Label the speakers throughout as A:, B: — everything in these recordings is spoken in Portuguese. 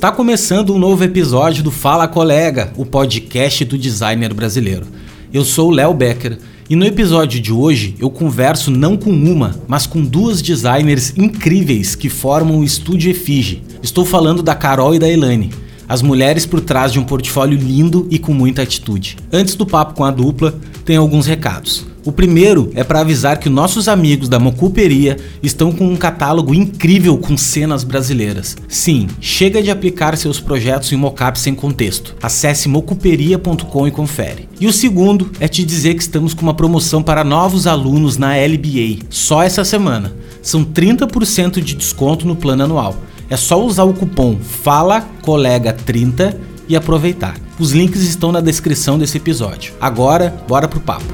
A: Está começando um novo episódio do Fala Colega, o podcast do designer brasileiro. Eu sou o Léo Becker e no episódio de hoje eu converso não com uma, mas com duas designers incríveis que formam o estúdio Efige. Estou falando da Carol e da Elane, as mulheres por trás de um portfólio lindo e com muita atitude. Antes do papo com a dupla, tem alguns recados. O primeiro é para avisar que nossos amigos da Mocuperia estão com um catálogo incrível com cenas brasileiras. Sim, chega de aplicar seus projetos em mockup sem contexto. Acesse mocuperia.com e confere. E o segundo é te dizer que estamos com uma promoção para novos alunos na LBA, só essa semana. São 30% de desconto no plano anual. É só usar o cupom FALACOLEGA30 e aproveitar. Os links estão na descrição desse episódio. Agora, bora pro papo.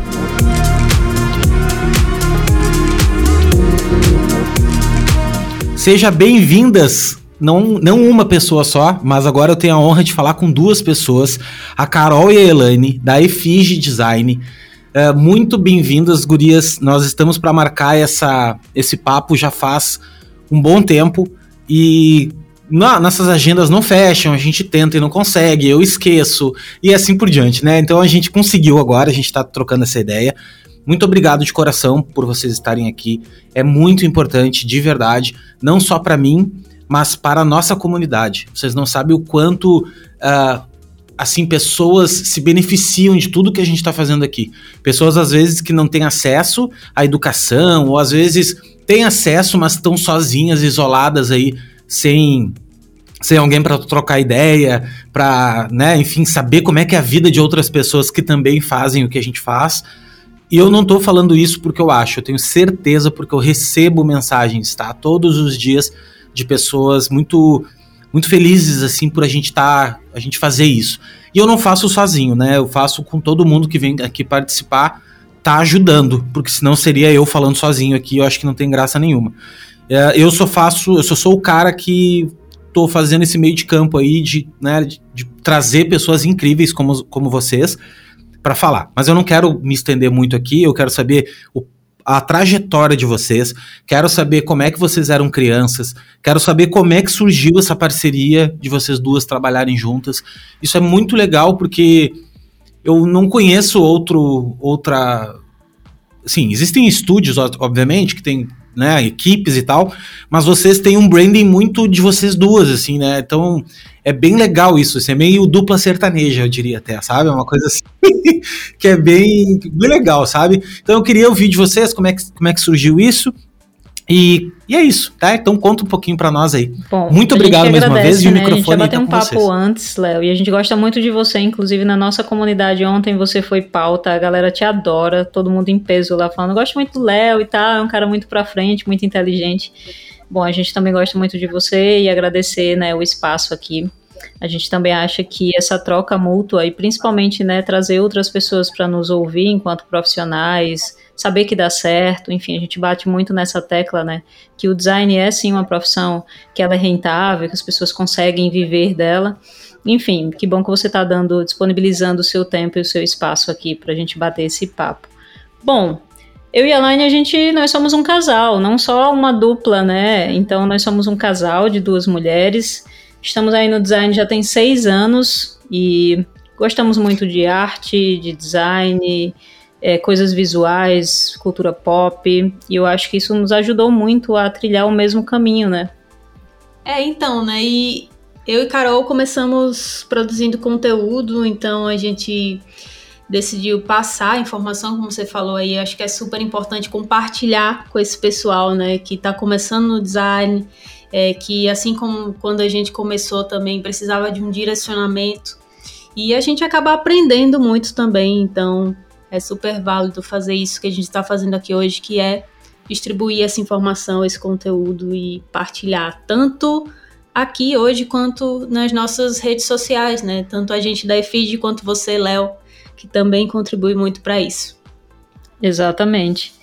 A: Seja bem-vindas não, não uma pessoa só, mas agora eu tenho a honra de falar com duas pessoas, a Carol e a Elane, da Efige Design. Uh, muito bem-vindas, gurias. Nós estamos para marcar essa, esse papo já faz um bom tempo e não, nossas agendas não fecham, a gente tenta e não consegue, eu esqueço e assim por diante, né? Então a gente conseguiu agora, a gente está trocando essa ideia. Muito obrigado de coração por vocês estarem aqui. É muito importante, de verdade, não só para mim, mas para a nossa comunidade. Vocês não sabem o quanto uh, assim pessoas se beneficiam de tudo que a gente está fazendo aqui. Pessoas às vezes que não têm acesso à educação ou às vezes têm acesso, mas estão sozinhas, isoladas aí, sem sem alguém para trocar ideia, para, né, enfim, saber como é que é a vida de outras pessoas que também fazem o que a gente faz. E eu não estou falando isso porque eu acho, eu tenho certeza porque eu recebo mensagens, tá? Todos os dias de pessoas muito muito felizes assim por a gente tá, a gente fazer isso. E eu não faço sozinho, né? Eu faço com todo mundo que vem aqui participar, tá ajudando, porque senão seria eu falando sozinho aqui, eu acho que não tem graça nenhuma. É, eu só faço, eu só sou o cara que tô fazendo esse meio de campo aí de, né, de, de trazer pessoas incríveis como, como vocês para falar. Mas eu não quero me estender muito aqui, eu quero saber o, a trajetória de vocês, quero saber como é que vocês eram crianças, quero saber como é que surgiu essa parceria de vocês duas trabalharem juntas. Isso é muito legal porque eu não conheço outro outra sim, existem estúdios obviamente que tem né, equipes e tal, mas vocês têm um branding muito de vocês duas, assim, né? Então é bem legal isso, assim, é meio dupla sertaneja, eu diria até, sabe? É uma coisa assim que é bem, bem legal, sabe? Então eu queria ouvir de vocês como é que, como é que surgiu isso. E, e é isso, tá? Então conta um pouquinho para nós aí. Bom, muito obrigado mais uma vez
B: e o né? microfone A gente já bateu um papo vocês. antes, Léo, e a gente gosta muito de você, inclusive na nossa comunidade ontem você foi pauta, a galera te adora, todo mundo em peso lá falando, gosto muito do Léo e tal, é um cara muito pra frente, muito inteligente. Bom, a gente também gosta muito de você e agradecer, né, o espaço aqui. A gente também acha que essa troca mútua e principalmente, né, trazer outras pessoas para nos ouvir enquanto profissionais, saber que dá certo, enfim, a gente bate muito nessa tecla, né, que o design é sim uma profissão que ela é rentável, que as pessoas conseguem viver dela. Enfim, que bom que você está dando, disponibilizando o seu tempo e o seu espaço aqui para a gente bater esse papo. Bom, eu e a Laine, a gente, nós somos um casal, não só uma dupla, né? Então, nós somos um casal de duas mulheres. Estamos aí no design já tem seis anos e gostamos muito de arte, de design, é, coisas visuais, cultura pop, e eu acho que isso nos ajudou muito a trilhar o mesmo caminho, né?
C: É, então, né? E eu e Carol começamos produzindo conteúdo, então a gente decidiu passar a informação, como você falou aí, acho que é super importante compartilhar com esse pessoal, né, que está começando no design, é, que assim como quando a gente começou também precisava de um direcionamento e a gente acaba aprendendo muito também, então é super válido fazer isso que a gente está fazendo aqui hoje, que é distribuir essa informação, esse conteúdo e partilhar tanto aqui hoje quanto nas nossas redes sociais, né? Tanto a gente da EFID quanto você, Léo, que também contribui muito para isso.
B: Exatamente.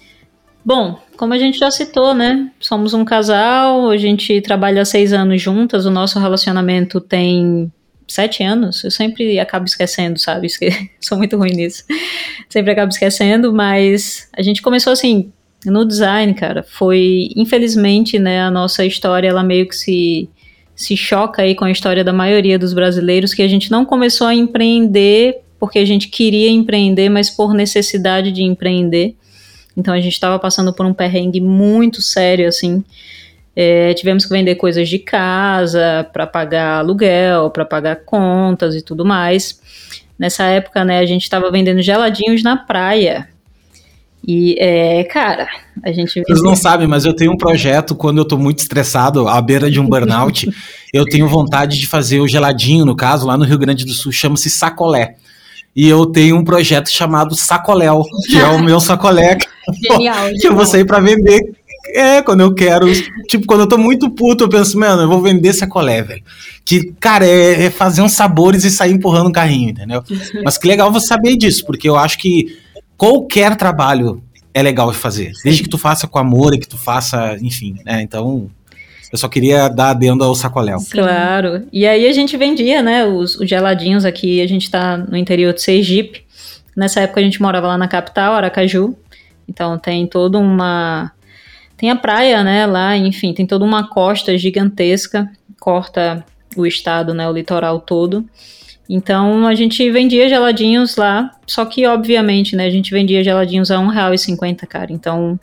B: Bom, como a gente já citou, né? Somos um casal, a gente trabalha seis anos juntas, o nosso relacionamento tem sete anos, eu sempre acabo esquecendo, sabe? Sou muito ruim nisso. Sempre acabo esquecendo, mas a gente começou assim, no design, cara. Foi, infelizmente, né, a nossa história, ela meio que se se choca aí com a história da maioria dos brasileiros, que a gente não começou a empreender porque a gente queria empreender, mas por necessidade de empreender. Então a gente estava passando por um perrengue muito sério, assim. É, tivemos que vender coisas de casa para pagar aluguel, para pagar contas e tudo mais. Nessa época, né, a gente estava vendendo geladinhos na praia. E, é, cara, a gente.
A: Vocês não sabem, mas eu tenho um projeto quando eu tô muito estressado, à beira de um burnout. eu tenho vontade de fazer o geladinho, no caso, lá no Rio Grande do Sul, chama-se sacolé. E eu tenho um projeto chamado Sacoléu, que é o meu sacolé genial, que eu vou sair para vender. É, quando eu quero. Tipo, quando eu tô muito puto, eu penso, mano, eu vou vender sacolé, velho. Que, cara, é, é fazer uns sabores e sair empurrando um carrinho, entendeu? Mas que legal você saber disso, porque eu acho que qualquer trabalho é legal de fazer. Desde que tu faça com amor e que tu faça, enfim, né? Então, eu só queria dar adendo ao sacoléu.
B: Claro. E aí a gente vendia, né, os, os geladinhos aqui, a gente tá no interior de Sergipe. Nessa época a gente morava lá na capital, Aracaju. Então tem toda uma tem a praia, né, lá, enfim, tem toda uma costa gigantesca, corta o estado, né, o litoral todo. Então a gente vendia geladinhos lá, só que obviamente, né, a gente vendia geladinhos a R$1,50, cara. Então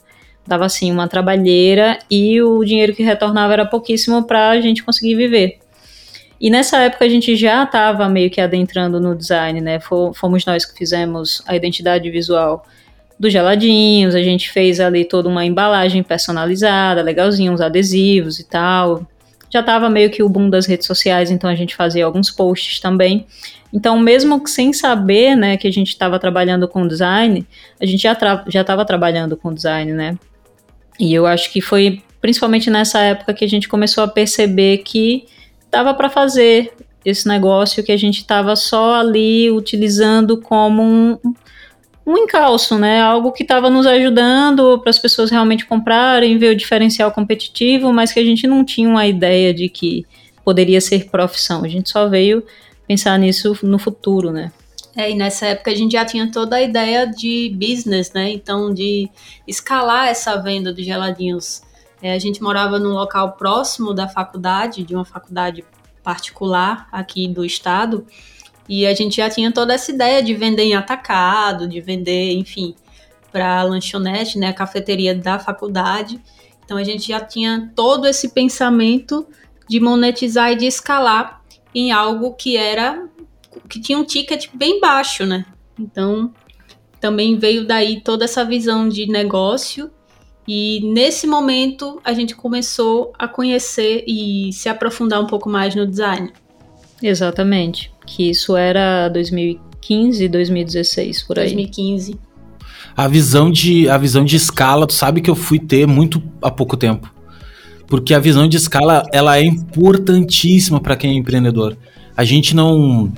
B: dava assim uma trabalheira e o dinheiro que retornava era pouquíssimo para a gente conseguir viver. E nessa época a gente já estava meio que adentrando no design, né? Fomos nós que fizemos a identidade visual dos geladinhos, a gente fez ali toda uma embalagem personalizada, legalzinho, uns adesivos e tal já estava meio que o boom das redes sociais, então a gente fazia alguns posts também. Então, mesmo sem saber, né, que a gente estava trabalhando com design, a gente já estava trabalhando com design, né? E eu acho que foi principalmente nessa época que a gente começou a perceber que dava para fazer esse negócio que a gente estava só ali utilizando como um, um encalço, né? Algo que estava nos ajudando para as pessoas realmente comprarem, ver o diferencial competitivo, mas que a gente não tinha uma ideia de que poderia ser profissão. A gente só veio pensar nisso no futuro, né?
C: É, e nessa época a gente já tinha toda a ideia de business, né? Então, de escalar essa venda de geladinhos. É, a gente morava num local próximo da faculdade, de uma faculdade particular aqui do estado, e a gente já tinha toda essa ideia de vender em atacado, de vender, enfim, para a lanchonete, né, a cafeteria da faculdade. Então a gente já tinha todo esse pensamento de monetizar e de escalar em algo que era que tinha um ticket bem baixo, né? Então também veio daí toda essa visão de negócio e nesse momento a gente começou a conhecer e se aprofundar um pouco mais no design.
B: Exatamente que isso era 2015, 2016, por aí.
C: 2015.
A: A visão de, a visão de escala, tu sabe que eu fui ter muito há pouco tempo. Porque a visão de escala, ela é importantíssima para quem é empreendedor. A gente não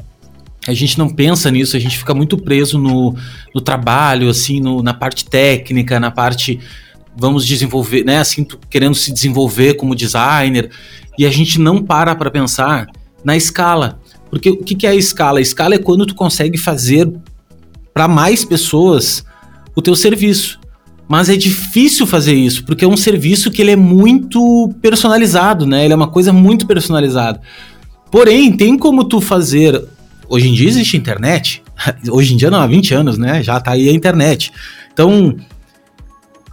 A: a gente não pensa nisso, a gente fica muito preso no, no trabalho, assim, no, na parte técnica, na parte vamos desenvolver, né, assim, querendo se desenvolver como designer, e a gente não para para pensar na escala. Porque o que, que é a escala? A escala é quando tu consegue fazer para mais pessoas o teu serviço. Mas é difícil fazer isso, porque é um serviço que ele é muito personalizado, né? Ele é uma coisa muito personalizada. Porém, tem como tu fazer. Hoje em dia existe internet. Hoje em dia não, há 20 anos, né? Já tá aí a internet. Então,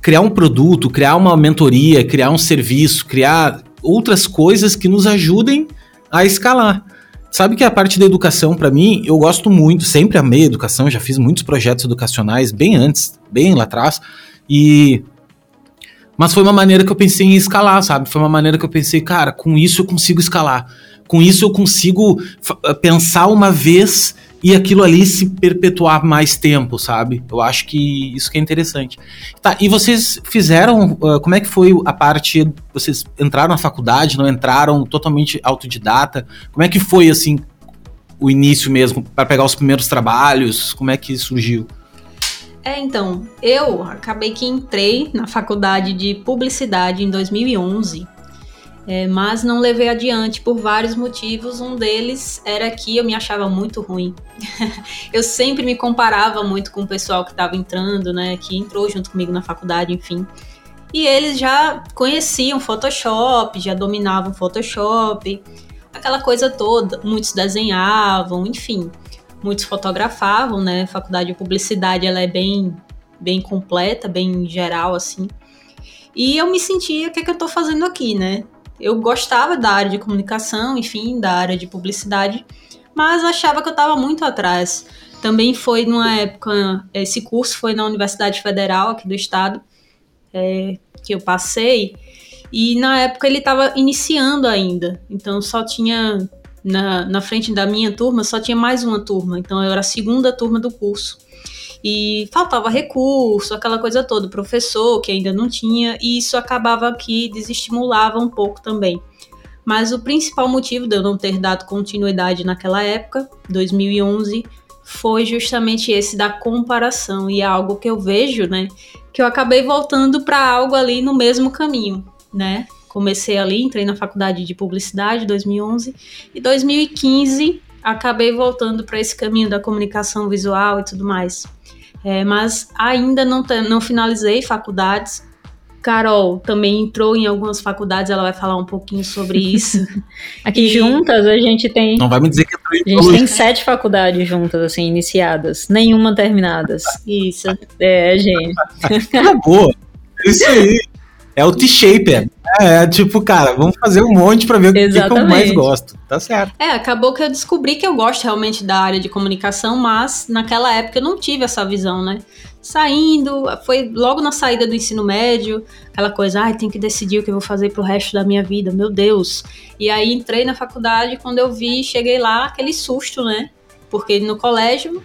A: criar um produto, criar uma mentoria, criar um serviço, criar outras coisas que nos ajudem a escalar. Sabe que a parte da educação, para mim, eu gosto muito, sempre amei educação, já fiz muitos projetos educacionais bem antes, bem lá atrás, e. Mas foi uma maneira que eu pensei em escalar, sabe? Foi uma maneira que eu pensei, cara, com isso eu consigo escalar. Com isso eu consigo eh, pensar uma vez e aquilo ali se perpetuar mais tempo, sabe? Eu acho que isso que é interessante. Tá, e vocês fizeram, uh, como é que foi a parte, vocês entraram na faculdade, não entraram, totalmente autodidata? Como é que foi, assim, o início mesmo, para pegar os primeiros trabalhos? Como é que surgiu?
C: É, então, eu acabei que entrei na faculdade de publicidade em 2011 é, mas não levei adiante por vários motivos. Um deles era que eu me achava muito ruim. eu sempre me comparava muito com o pessoal que estava entrando, né, que entrou junto comigo na faculdade, enfim. e eles já conheciam Photoshop, já dominavam Photoshop, aquela coisa toda. Muitos desenhavam, enfim, muitos fotografavam, né? Faculdade de publicidade ela é bem, bem completa, bem geral assim. E eu me sentia, o que, é que eu tô fazendo aqui, né? Eu gostava da área de comunicação, enfim, da área de publicidade, mas achava que eu estava muito atrás. Também foi numa época, esse curso foi na Universidade Federal aqui do estado, é, que eu passei, e na época ele estava iniciando ainda, então só tinha, na, na frente da minha turma, só tinha mais uma turma, então eu era a segunda turma do curso. E faltava recurso, aquela coisa toda, professor que ainda não tinha, e isso acabava que desestimulava um pouco também. Mas o principal motivo de eu não ter dado continuidade naquela época, 2011, foi justamente esse da comparação e é algo que eu vejo, né, que eu acabei voltando para algo ali no mesmo caminho, né? Comecei ali, entrei na faculdade de publicidade 2011 e 2015 acabei voltando para esse caminho da comunicação visual e tudo mais. É, mas ainda não, não finalizei faculdades, Carol também entrou em algumas faculdades, ela vai falar um pouquinho sobre isso.
B: Aqui e... juntas a gente tem.
A: Não vai me dizer que entrou
B: em A gente tem sete faculdades juntas, assim, iniciadas, nenhuma terminadas.
C: Isso.
B: É, gente.
A: Acabou. É isso aí. É o T-Shaper. É, é, tipo, cara, vamos fazer um monte para ver Exatamente. o que, eu mais gosto. Tá certo.
C: É, acabou que eu descobri que eu gosto realmente da área de comunicação, mas naquela época eu não tive essa visão, né? saindo, foi logo na saída do ensino médio, aquela coisa, ai, ah, tem que decidir o que eu vou fazer pro resto da minha vida, meu Deus. E aí entrei na faculdade, quando eu vi, cheguei lá, aquele susto, né? Porque no colégio,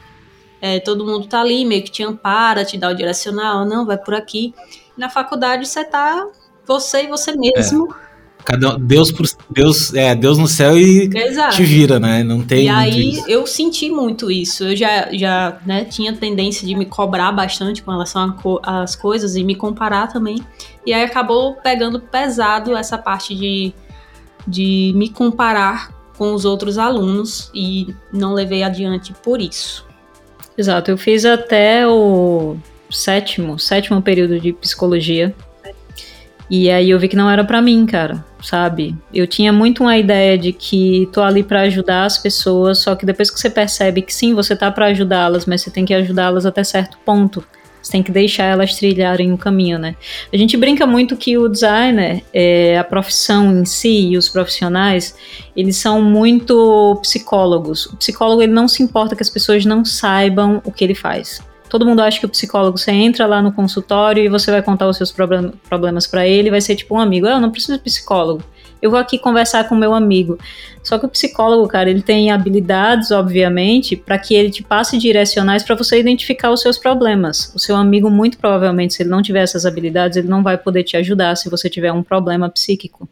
C: é, todo mundo tá ali, meio que te ampara, te dá o direcional, não, vai por aqui. Na faculdade você tá você e você mesmo.
A: É Cada Deus por Deus, é, Deus no céu e Exato. te vira, né? Não tem.
C: E aí isso. eu senti muito isso. Eu já, já né, tinha tendência de me cobrar bastante com relação às coisas e me comparar também. E aí acabou pegando pesado essa parte de, de me comparar com os outros alunos e não levei adiante por isso.
B: Exato, eu fiz até o sétimo, sétimo período de psicologia e aí eu vi que não era para mim, cara, sabe? Eu tinha muito uma ideia de que tô ali para ajudar as pessoas, só que depois que você percebe que sim, você tá para ajudá-las, mas você tem que ajudá-las até certo ponto. Você tem que deixar elas trilharem o caminho, né? A gente brinca muito que o designer, é, a profissão em si e os profissionais, eles são muito psicólogos. O psicólogo ele não se importa que as pessoas não saibam o que ele faz todo mundo acha que o psicólogo, você entra lá no consultório e você vai contar os seus problem problemas para ele, vai ser tipo um amigo. Ah, eu não preciso de psicólogo. Eu vou aqui conversar com meu amigo. Só que o psicólogo, cara, ele tem habilidades, obviamente, para que ele te passe direcionais para você identificar os seus problemas. O seu amigo, muito provavelmente, se ele não tiver essas habilidades, ele não vai poder te ajudar se você tiver um problema psíquico.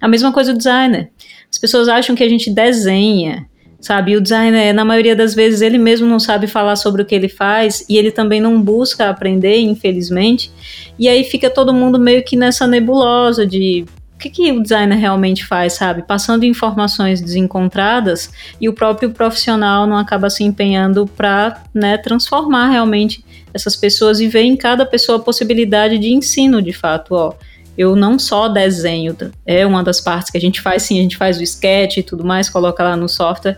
B: A mesma coisa o designer. As pessoas acham que a gente desenha, sabe? O designer, na maioria das vezes, ele mesmo não sabe falar sobre o que ele faz e ele também não busca aprender, infelizmente. E aí fica todo mundo meio que nessa nebulosa de o que, que o designer realmente faz, sabe? Passando informações desencontradas e o próprio profissional não acaba se empenhando para né, transformar realmente essas pessoas e ver em cada pessoa a possibilidade de ensino, de fato, ó eu não só desenho, é uma das partes que a gente faz, sim, a gente faz o sketch e tudo mais, coloca lá no software,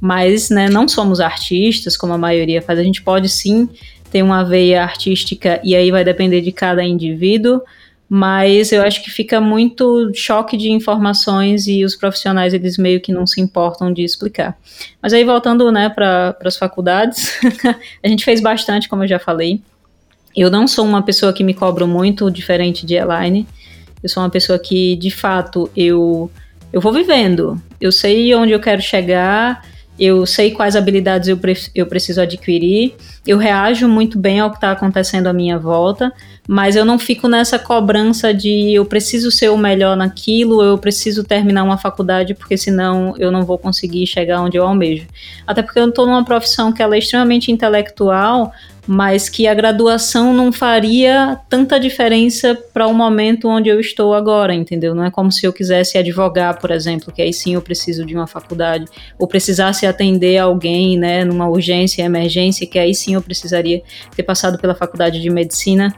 B: mas né, não somos artistas, como a maioria faz, a gente pode sim ter uma veia artística e aí vai depender de cada indivíduo, mas eu acho que fica muito choque de informações e os profissionais eles meio que não se importam de explicar. Mas aí voltando né, para as faculdades, a gente fez bastante, como eu já falei. Eu não sou uma pessoa que me cobro muito, diferente de Elaine. Eu sou uma pessoa que, de fato, eu, eu vou vivendo. Eu sei onde eu quero chegar, eu sei quais habilidades eu, pre eu preciso adquirir, eu reajo muito bem ao que está acontecendo à minha volta, mas eu não fico nessa cobrança de eu preciso ser o melhor naquilo, eu preciso terminar uma faculdade, porque senão eu não vou conseguir chegar onde eu almejo. Até porque eu estou numa profissão que ela é extremamente intelectual, mas que a graduação não faria tanta diferença para o momento onde eu estou agora, entendeu? Não é como se eu quisesse advogar, por exemplo, que aí sim eu preciso de uma faculdade, ou precisasse atender alguém, né, numa urgência, emergência, que aí sim eu precisaria ter passado pela faculdade de medicina.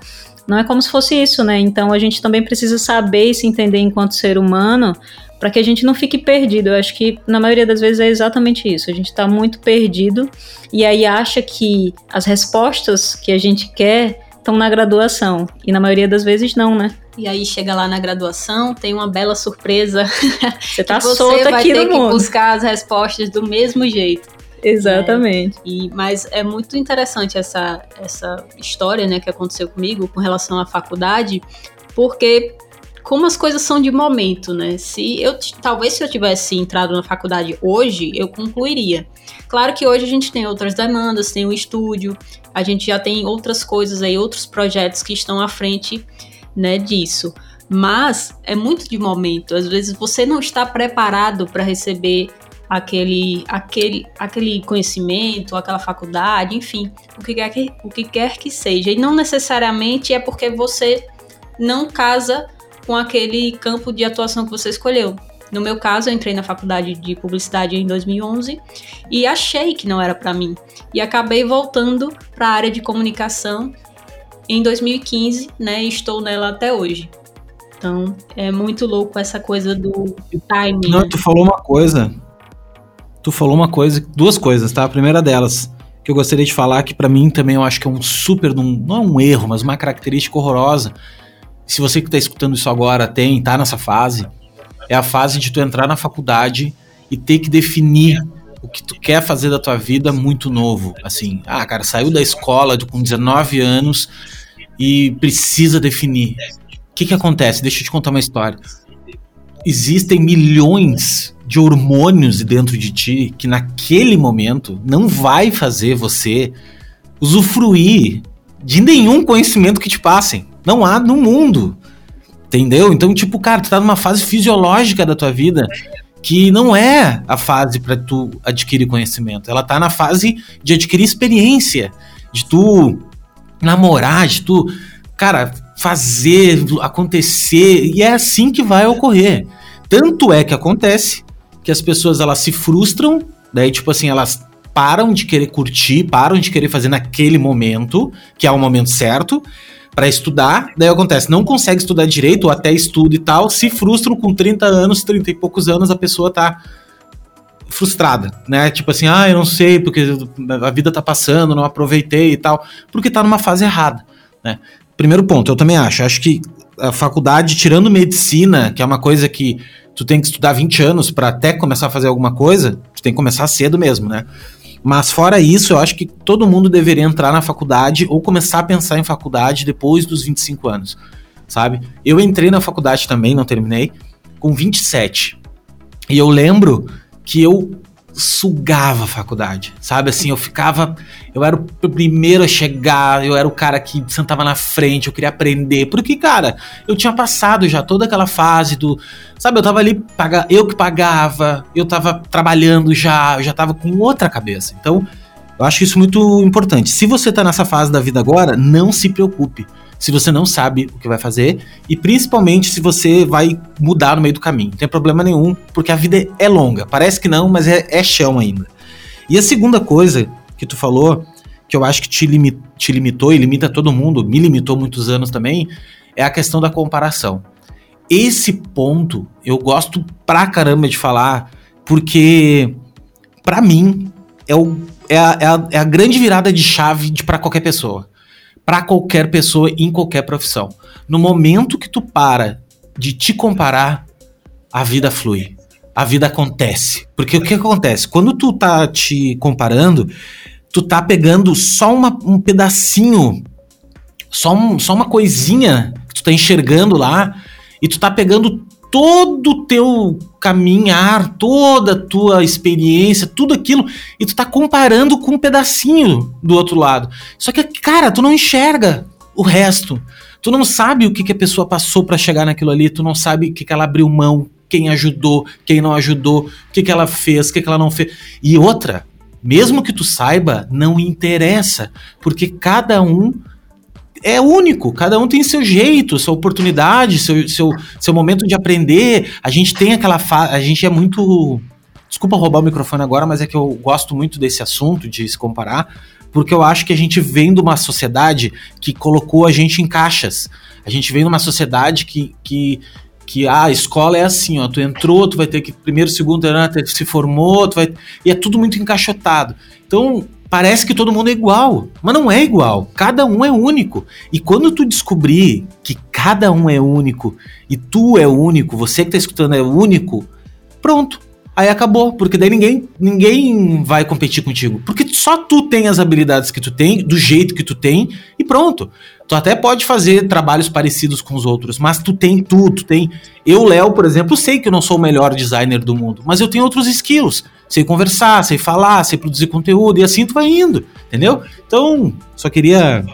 B: Não é como se fosse isso, né? Então a gente também precisa saber e se entender enquanto ser humano para que a gente não fique perdido. Eu acho que na maioria das vezes é exatamente isso. A gente está muito perdido e aí acha que as respostas que a gente quer estão na graduação e na maioria das vezes não, né?
C: E aí chega lá na graduação, tem uma bela surpresa.
B: Você tá você solta
C: vai
B: aqui
C: ter
B: no
C: que
B: mundo.
C: buscar as respostas do mesmo jeito.
B: Exatamente.
C: É, e, mas é muito interessante essa, essa história né, que aconteceu comigo com relação à faculdade, porque como as coisas são de momento, né? Se eu talvez se eu tivesse entrado na faculdade hoje, eu concluiria. Claro que hoje a gente tem outras demandas, tem o estúdio, a gente já tem outras coisas aí, outros projetos que estão à frente, né, disso. Mas é muito de momento. Às vezes você não está preparado para receber aquele, aquele, aquele conhecimento, aquela faculdade, enfim, o que, quer que, o que quer que seja. E não necessariamente é porque você não casa com aquele campo de atuação que você escolheu. No meu caso, eu entrei na faculdade de publicidade em 2011 e achei que não era para mim. E acabei voltando para a área de comunicação em 2015, né? E estou nela até hoje. Então, é muito louco essa coisa do timing.
A: Não, tu falou uma coisa tu falou uma coisa, duas coisas, tá? A primeira delas, que eu gostaria de falar, que para mim também eu acho que é um super, não é um erro, mas uma característica horrorosa. Se você que tá escutando isso agora tem, tá nessa fase, é a fase de tu entrar na faculdade e ter que definir o que tu quer fazer da tua vida muito novo. Assim, ah, cara, saiu da escola com 19 anos e precisa definir. O que que acontece? Deixa eu te contar uma história. Existem milhões de hormônios dentro de ti que naquele momento não vai fazer você usufruir de nenhum conhecimento que te passem. Não há no mundo. Entendeu? Então, tipo, cara, tu tá numa fase fisiológica da tua vida que não é a fase para tu adquirir conhecimento. Ela tá na fase de adquirir experiência, de tu namorar, de tu, cara, fazer acontecer. E é assim que vai ocorrer. Tanto é que acontece que as pessoas elas se frustram, daí tipo assim, elas param de querer curtir, param de querer fazer naquele momento, que é o momento certo, para estudar, daí acontece, não consegue estudar direito, ou até estuda e tal, se frustram com 30 anos, 30 e poucos anos, a pessoa tá frustrada, né? Tipo assim, ah, eu não sei, porque a vida tá passando, não aproveitei e tal, porque tá numa fase errada, né? Primeiro ponto, eu também acho, acho que a faculdade, tirando medicina, que é uma coisa que tu tem que estudar 20 anos para até começar a fazer alguma coisa, tu tem que começar cedo mesmo, né? Mas fora isso, eu acho que todo mundo deveria entrar na faculdade ou começar a pensar em faculdade depois dos 25 anos, sabe? Eu entrei na faculdade também, não terminei, com 27. E eu lembro que eu sugava a faculdade, sabe? Assim, eu ficava. Eu era o primeiro a chegar, eu era o cara que sentava na frente, eu queria aprender. Porque, cara, eu tinha passado já toda aquela fase do. Sabe, eu tava ali, eu que pagava, eu tava trabalhando já, eu já tava com outra cabeça. Então, eu acho isso muito importante. Se você tá nessa fase da vida agora, não se preocupe se você não sabe o que vai fazer e principalmente se você vai mudar no meio do caminho. Não tem problema nenhum, porque a vida é longa. Parece que não, mas é, é chão ainda. E a segunda coisa que tu falou, que eu acho que te, limi te limitou e limita todo mundo, me limitou muitos anos também, é a questão da comparação. Esse ponto eu gosto pra caramba de falar, porque para mim é, o, é, a, é, a, é a grande virada de chave para qualquer pessoa para qualquer pessoa em qualquer profissão. No momento que tu para de te comparar, a vida flui. A vida acontece. Porque o que acontece? Quando tu tá te comparando, tu tá pegando só uma, um pedacinho, só, um, só uma coisinha que tu tá enxergando lá, e tu tá pegando todo o teu caminhar, toda a tua experiência, tudo aquilo, e tu tá comparando com um pedacinho do outro lado. Só que, cara, tu não enxerga o resto. Tu não sabe o que, que a pessoa passou para chegar naquilo ali, tu não sabe o que, que ela abriu mão, quem ajudou, quem não ajudou, o que, que ela fez, o que, que ela não fez. E outra, mesmo que tu saiba, não interessa, porque cada um é único, cada um tem seu jeito, sua oportunidade, seu, seu, seu momento de aprender. A gente tem aquela fase. A gente é muito. Desculpa roubar o microfone agora, mas é que eu gosto muito desse assunto, de se comparar, porque eu acho que a gente vem de uma sociedade que colocou a gente em caixas. A gente vem de uma sociedade que, que, que ah, a escola é assim, ó, tu entrou, tu vai ter que primeiro, segundo tu se formou, tu vai e é tudo muito encaixotado. Então, parece que todo mundo é igual, mas não é igual. Cada um é único. E quando tu descobrir que cada um é único e tu é único, você que tá escutando é único, pronto. Aí acabou, porque daí ninguém, ninguém vai competir contigo. Porque só tu tem as habilidades que tu tem, do jeito que tu tem, e pronto. Tu até pode fazer trabalhos parecidos com os outros, mas tu tem tudo, tu tem. Eu, Léo, por exemplo, sei que eu não sou o melhor designer do mundo, mas eu tenho outros skills. Sei conversar, sei falar, sei produzir conteúdo, e assim tu vai indo, entendeu? Então, só queria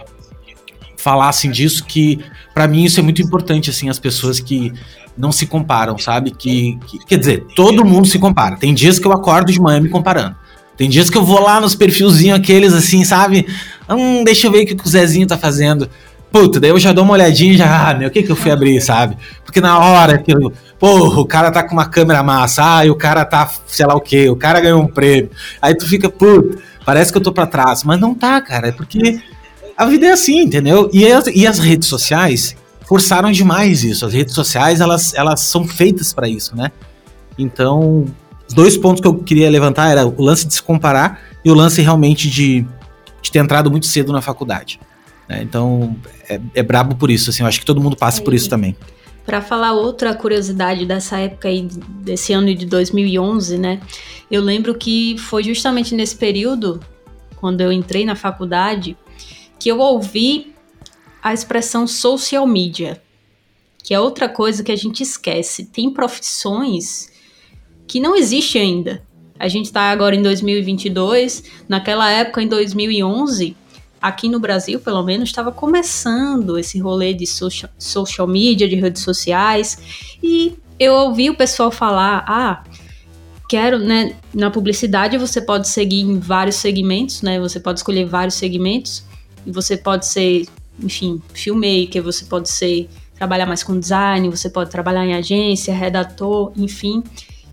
A: falar assim disso que para mim isso é muito importante assim as pessoas que não se comparam, sabe? Que, que, quer dizer, todo mundo se compara. Tem dias que eu acordo de manhã me comparando. Tem dias que eu vou lá nos perfilzinhos aqueles assim, sabe? Hum, deixa eu ver o que o Zezinho tá fazendo. Puta, daí eu já dou uma olhadinha e já, ah, meu, o que que eu fui abrir, sabe? Porque na hora que eu, porra, o cara tá com uma câmera massa, ah, e o cara tá, sei lá o quê, o cara ganhou um prêmio. Aí tu fica, puta, parece que eu tô pra trás. Mas não tá, cara, é porque a vida é assim, entendeu? E as, e as redes sociais forçaram demais isso. As redes sociais, elas, elas são feitas para isso, né? Então, os dois pontos que eu queria levantar era o lance de se comparar e o lance realmente de, de ter entrado muito cedo na faculdade. Né? Então, é, é brabo por isso, assim, eu acho que todo mundo passa por isso também.
C: Para falar outra curiosidade dessa época aí, desse ano de 2011, né? Eu lembro que foi justamente nesse período, quando eu entrei na faculdade, que eu ouvi a expressão social media, que é outra coisa que a gente esquece. Tem profissões que não existe ainda. A gente está agora em 2022, naquela época, em 2011, aqui no Brasil, pelo menos, estava começando esse rolê de social, social media, de redes sociais, e eu ouvi o pessoal falar: ah, quero, né? Na publicidade você pode seguir em vários segmentos, né? Você pode escolher vários segmentos, e você pode ser, enfim, filmmaker, você pode ser trabalhar mais com design, você pode trabalhar em agência, redator, enfim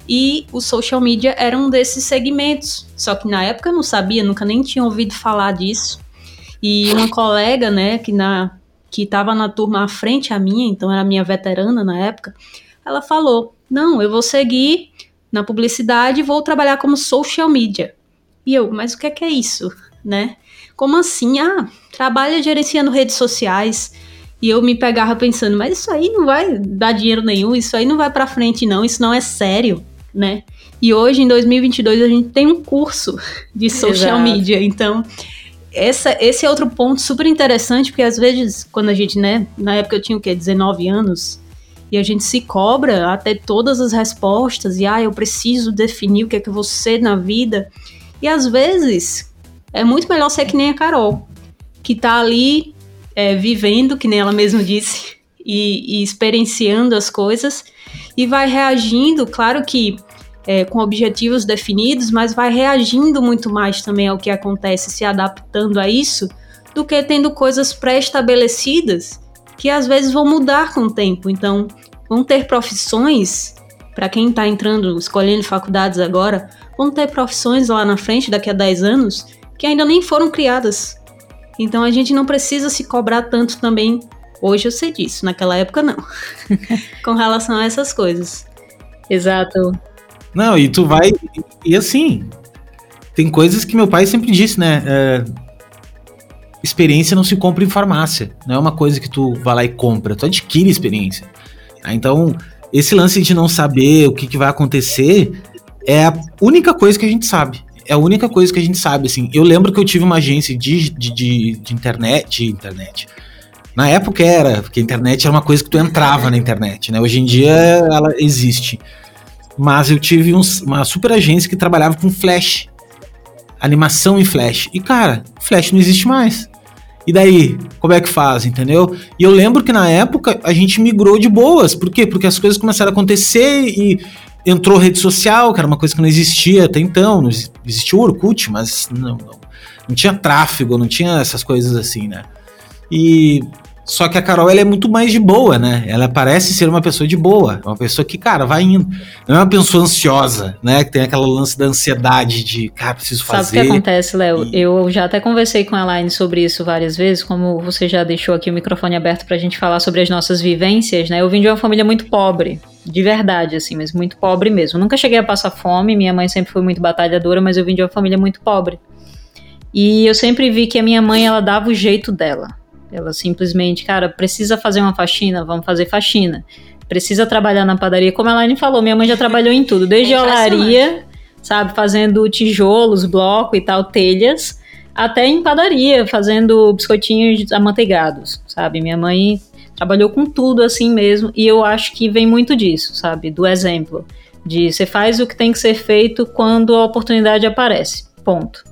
C: e o social media era um desses segmentos. Só que na época eu não sabia, nunca nem tinha ouvido falar disso. E uma colega, né, que na que estava na turma à frente a minha, então era minha veterana na época, ela falou: "Não, eu vou seguir na publicidade e vou trabalhar como social media". E eu, mas o que é que é isso, né? Como assim? Ah, trabalha gerenciando redes sociais. E eu me pegava pensando, mas isso aí não vai dar dinheiro nenhum, isso aí não vai para frente não, isso não é sério né? E hoje, em 2022, a gente tem um curso de social Exato. media. Então, essa, esse é outro ponto super interessante, porque às vezes, quando a gente, né, na época eu tinha o quê? 19 anos, e a gente se cobra até todas as respostas, e ah, eu preciso definir o que é que eu vou ser na vida. E às vezes, é muito melhor ser que nem a Carol, que tá ali é, vivendo, que nem ela mesma disse, e, e experienciando as coisas, e vai reagindo, claro que é, com objetivos definidos, mas vai reagindo muito mais também ao que acontece, se adaptando a isso, do que tendo coisas pré-estabelecidas que às vezes vão mudar com o tempo. Então, vão ter profissões, para quem está entrando, escolhendo faculdades agora, vão ter profissões lá na frente, daqui a 10 anos, que ainda nem foram criadas. Então a gente não precisa se cobrar tanto também. Hoje eu sei disso, naquela época não. com relação a essas coisas.
B: Exato.
A: Não, e tu vai. E assim, tem coisas que meu pai sempre disse, né? É, experiência não se compra em farmácia. Não é uma coisa que tu vai lá e compra, tu adquire experiência. Ah, então, esse lance de não saber o que, que vai acontecer é a única coisa que a gente sabe. É a única coisa que a gente sabe, assim. Eu lembro que eu tive uma agência de, de, de, de internet, de internet. Na época era, porque a internet era uma coisa que tu entrava na internet, né? Hoje em dia ela existe. Mas eu tive uma super agência que trabalhava com Flash. Animação em Flash. E, cara, Flash não existe mais. E daí, como é que faz, entendeu? E eu lembro que na época a gente migrou de boas. Por quê? Porque as coisas começaram a acontecer e entrou rede social, que era uma coisa que não existia até então. Não existia o Orkut, mas não, não, não tinha tráfego, não tinha essas coisas assim, né? E Só que a Carol, ela é muito mais de boa, né? Ela parece ser uma pessoa de boa. Uma pessoa que, cara, vai indo. Não é uma pessoa ansiosa, né? Que tem aquela lance da ansiedade de, cara, preciso fazer.
B: Sabe o que acontece, Léo? E... Eu já até conversei com a Elaine sobre isso várias vezes, como você já deixou aqui o microfone aberto pra gente falar sobre as nossas vivências, né? Eu vim de uma família muito pobre. De verdade, assim, mas muito pobre mesmo. Nunca cheguei a passar fome, minha mãe sempre foi muito batalhadora, mas eu vim de uma família muito pobre. E eu sempre vi que a minha mãe, ela dava o jeito dela ela simplesmente, cara, precisa fazer uma faxina, vamos fazer faxina. Precisa trabalhar na padaria, como a Elaine falou, minha mãe já trabalhou em tudo, desde é olaria, sabe, fazendo tijolos, bloco e tal, telhas, até em padaria, fazendo biscoitinhos amanteigados, sabe? Minha mãe trabalhou com tudo assim mesmo, e eu acho que vem muito disso, sabe? Do exemplo. De você faz o que tem que ser feito quando a oportunidade aparece. Ponto.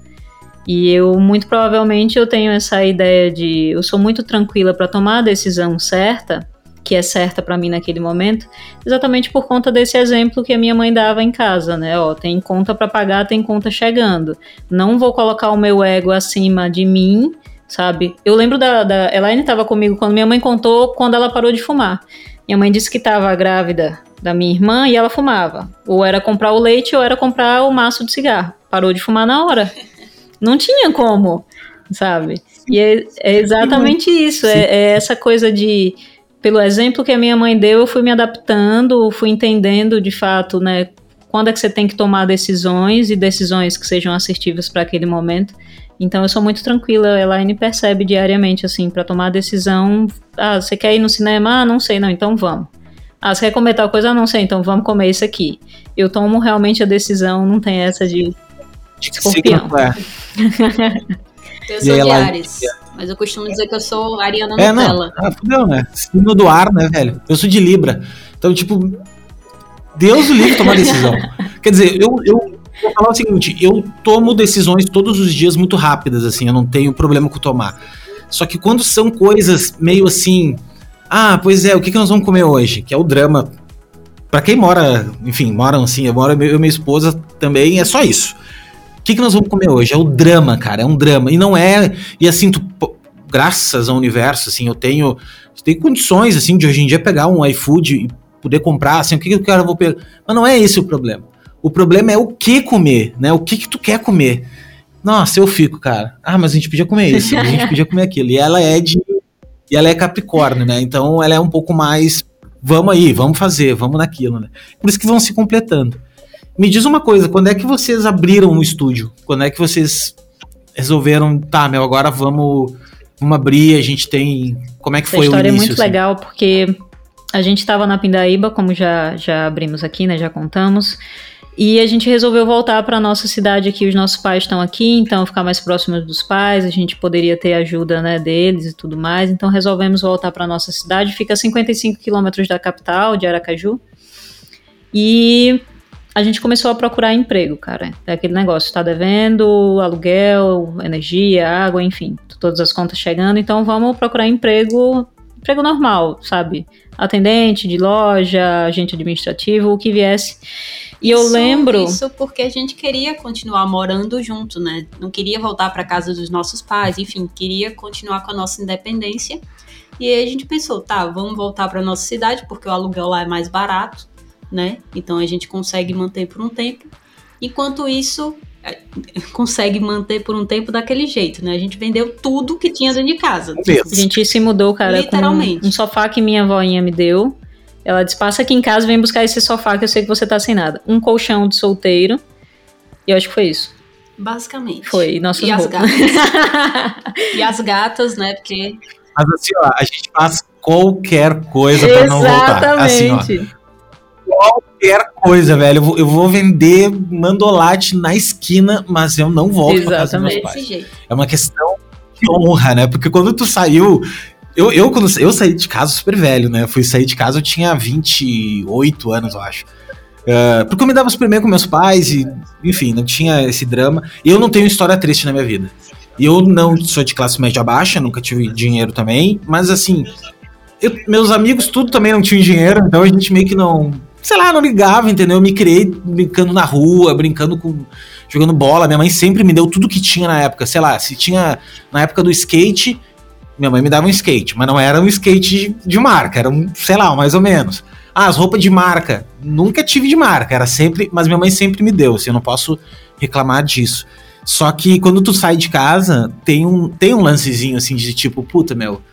B: E eu, muito provavelmente, eu tenho essa ideia de. Eu sou muito tranquila para tomar a decisão certa, que é certa para mim naquele momento, exatamente por conta desse exemplo que a minha mãe dava em casa, né? Ó, tem conta para pagar, tem conta chegando. Não vou colocar o meu ego acima de mim, sabe? Eu lembro da. da Elaine estava comigo quando minha mãe contou quando ela parou de fumar. Minha mãe disse que estava grávida da minha irmã e ela fumava. Ou era comprar o leite ou era comprar o maço de cigarro. Parou de fumar na hora. Não tinha como, sabe? E é, é exatamente isso. É, é, essa coisa de. Pelo exemplo que a minha mãe deu, eu fui me adaptando, fui entendendo de fato, né? Quando é que você tem que tomar decisões e decisões que sejam assertivas para aquele momento. Então eu sou muito tranquila, a Elaine percebe diariamente, assim, para tomar a decisão. Ah, você quer ir no cinema? Ah, não sei, não, então vamos. Ah, você quer comer tal coisa? Ah, não sei, então vamos comer isso aqui. Eu tomo realmente a decisão, não tem essa de Escorpião. É.
C: eu sou de Ares. Mas eu costumo dizer que eu sou Ariana é, Nutella.
A: Não. Ah, fudeu, né? Signo do ar, né, velho? Eu sou de Libra. Então, tipo, Deus o livre tomar decisão. Quer dizer, eu, eu vou falar o seguinte: eu tomo decisões todos os dias muito rápidas, assim, eu não tenho problema com tomar. Só que quando são coisas meio assim. Ah, pois é, o que, que nós vamos comer hoje? Que é o drama. Pra quem mora, enfim, moram assim, eu moro eu e minha esposa também, é só isso que, que nós vamos comer hoje? É o drama, cara, é um drama. E não é. E assim, tu, graças ao universo, assim, eu tenho, tenho condições, assim, de hoje em dia pegar um iFood e poder comprar, assim, o que, que eu quero, eu vou pegar. Mas não é esse o problema. O problema é o que comer, né? O que, que tu quer comer. Nossa, eu fico, cara. Ah, mas a gente podia comer isso, a gente podia comer aquilo. E ela é de. E ela é Capricórnio, né? Então ela é um pouco mais. Vamos aí, vamos fazer, vamos naquilo, né? Por isso que vão se completando. Me diz uma coisa, quando é que vocês abriram o estúdio? Quando é que vocês resolveram, tá, meu, agora vamos, vamos abrir, a gente tem... Como é que Essa foi o início?
B: A história é muito assim? legal, porque a gente estava na Pindaíba, como já, já abrimos aqui, né, já contamos, e a gente resolveu voltar para nossa cidade aqui, os nossos pais estão aqui, então ficar mais próximo dos pais, a gente poderia ter ajuda, né, deles e tudo mais, então resolvemos voltar para nossa cidade, fica a 55 quilômetros da capital, de Aracaju, e a gente começou a procurar emprego, cara. É aquele negócio, tá devendo aluguel, energia, água, enfim, todas as contas chegando, então vamos procurar emprego, emprego normal, sabe? Atendente de loja, agente administrativo, o que viesse. E eu
C: isso,
B: lembro.
C: Isso porque a gente queria continuar morando junto, né? Não queria voltar para casa dos nossos pais, enfim, queria continuar com a nossa independência. E aí a gente pensou, tá, vamos voltar para nossa cidade porque o aluguel lá é mais barato né? Então a gente consegue manter por um tempo. Enquanto isso, é, consegue manter por um tempo daquele jeito, né? A gente vendeu tudo que tinha dentro de casa.
B: A gente se mudou, cara, Literalmente. com um sofá que minha avóinha me deu. Ela disse, passa aqui em casa, vem buscar esse sofá que eu sei que você tá sem nada. Um colchão de solteiro. E eu acho que foi isso.
C: Basicamente.
B: Foi, nossas
C: e
B: roupas.
C: as gatas. e as gatas, né? Porque...
A: Mas assim, ó, a gente faz qualquer coisa para não voltar. Assim, ó, qualquer coisa, velho. Eu vou, eu vou, vender mandolate na esquina, mas eu não volto Exatamente. pra casa dos meus pais. É uma questão de honra, né? Porque quando tu saiu. Eu, eu, quando eu saí de casa super velho, né? Eu fui sair de casa, eu tinha 28 anos, eu acho. Uh, porque eu me dava super bem com meus pais e, enfim, não tinha esse drama. E eu não tenho história triste na minha vida. Eu não sou de classe média baixa, nunca tive dinheiro também, mas assim, eu, meus amigos tudo também não tinham dinheiro, então a gente meio que não, sei lá, não ligava, entendeu? Eu me criei brincando na rua, brincando com. jogando bola. Minha mãe sempre me deu tudo que tinha na época. Sei lá, se tinha na época do skate, minha mãe me dava um skate, mas não era um skate de, marca, era um, sei lá, mais ou menos. Ah, as roupas de marca, nunca tive de marca, era sempre, mas minha mãe sempre me deu, assim, eu não posso reclamar disso. Só que quando tu sai de casa, tem um, tem um lancezinho assim de tipo, puta, meu,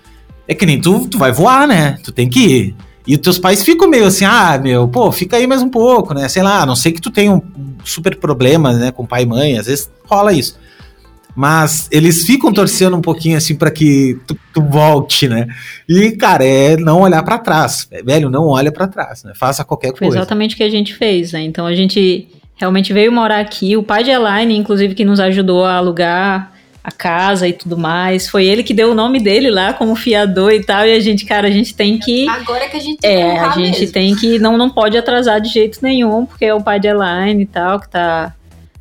A: é que nem tu, tu vai voar, né? Tu tem que ir. E os teus pais ficam meio assim, ah, meu, pô, fica aí mais um pouco, né? Sei lá, a não sei que tu tenha um super problema, né, com pai e mãe, às vezes rola isso. Mas eles ficam torcendo um pouquinho assim para que tu, tu, volte, né? E, cara, é não olhar para trás. É, velho, não olha para trás, né? Faça qualquer coisa.
B: Foi exatamente o que a gente fez, né? Então a gente realmente veio morar aqui. O pai de Elaine, inclusive, que nos ajudou a alugar a casa e tudo mais. Foi ele que deu o nome dele lá como fiador e tal. E a gente, cara, a gente tem que.
C: Agora que a gente
B: tem É, a gente mesmo. tem que. Não, não pode atrasar de jeito nenhum, porque é o pai de Elaine e tal, que tá,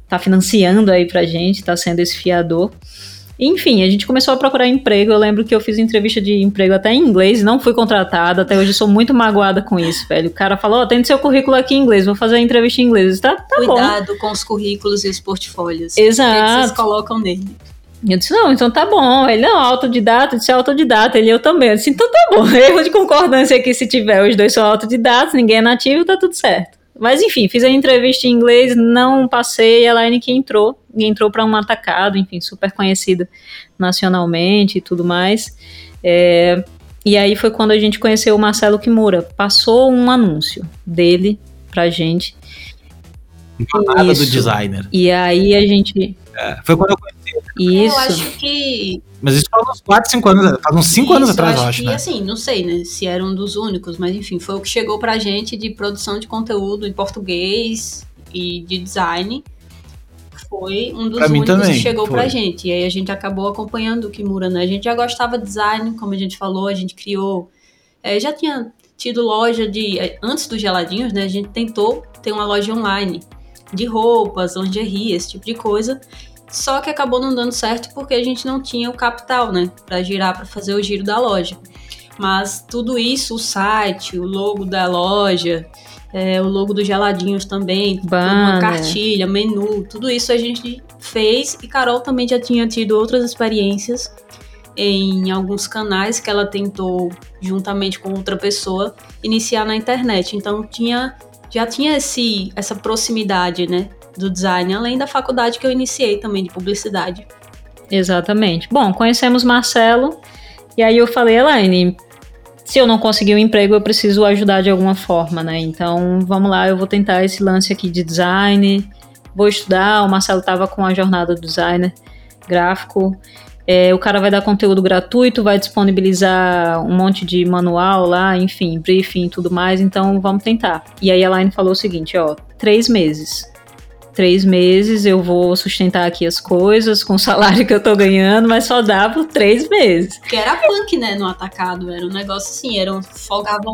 B: tá financiando aí pra gente, tá sendo esse fiador. Enfim, a gente começou a procurar emprego. Eu lembro que eu fiz entrevista de emprego até em inglês, não fui contratada. Até hoje sou muito magoada com isso, velho. O cara falou: Ó, oh, tem seu currículo aqui em inglês, vou fazer a entrevista em inglês. Tá, tá
C: Cuidado
B: bom.
C: com os currículos e os portfólios.
B: Exato. O
C: que, vocês colocam nele?
B: Eu disse, não, então tá bom. Ele, não, autodidata, eu disse, autodidata. Ele, eu também. Eu disse, então tá bom. Erro de concordância aqui, se tiver. Os dois são autodidatos, ninguém é nativo, tá tudo certo. Mas enfim, fiz a entrevista em inglês, não passei, a Elaine que entrou, e entrou para um atacado, enfim, super conhecida nacionalmente e tudo mais. É, e aí foi quando a gente conheceu o Marcelo Kimura. Passou um anúncio dele pra gente.
A: Nada do designer.
B: E aí a gente.
A: É, foi quando eu conheci.
B: Isso.
C: Eu acho que.
A: Mas isso faz uns 4, 5 anos, faz uns 5 anos atrás, eu acho.
C: que,
A: né?
C: assim, não sei, né? Se era um dos únicos, mas enfim, foi o que chegou pra gente de produção de conteúdo em português e de design foi um dos pra únicos também, que chegou foi. pra gente. E aí a gente acabou acompanhando o Kimura, né? A gente já gostava de design, como a gente falou, a gente criou. É, já tinha tido loja de. É, antes dos geladinhos, né? A gente tentou ter uma loja online de roupas, lingerie, esse tipo de coisa. Só que acabou não dando certo porque a gente não tinha o capital, né? Pra girar, para fazer o giro da loja. Mas tudo isso, o site, o logo da loja, é, o logo dos geladinhos também, uma cartilha, menu, tudo isso a gente fez e Carol também já tinha tido outras experiências em alguns canais que ela tentou juntamente com outra pessoa iniciar na internet. Então tinha já tinha esse essa proximidade, né, do design, além da faculdade que eu iniciei também de publicidade.
B: Exatamente. Bom, conhecemos Marcelo e aí eu falei, Elaine, se eu não conseguir um emprego, eu preciso ajudar de alguma forma, né? Então, vamos lá, eu vou tentar esse lance aqui de design, vou estudar. O Marcelo estava com a jornada do designer gráfico. É, o cara vai dar conteúdo gratuito, vai disponibilizar um monte de manual lá, enfim, briefing e tudo mais. Então, vamos tentar. E aí a Line falou o seguinte: ó, três meses três meses eu vou sustentar aqui as coisas com o salário que eu tô ganhando, mas só dá por três meses.
C: Que era punk, né, no atacado, era um negócio assim, era um, folgavam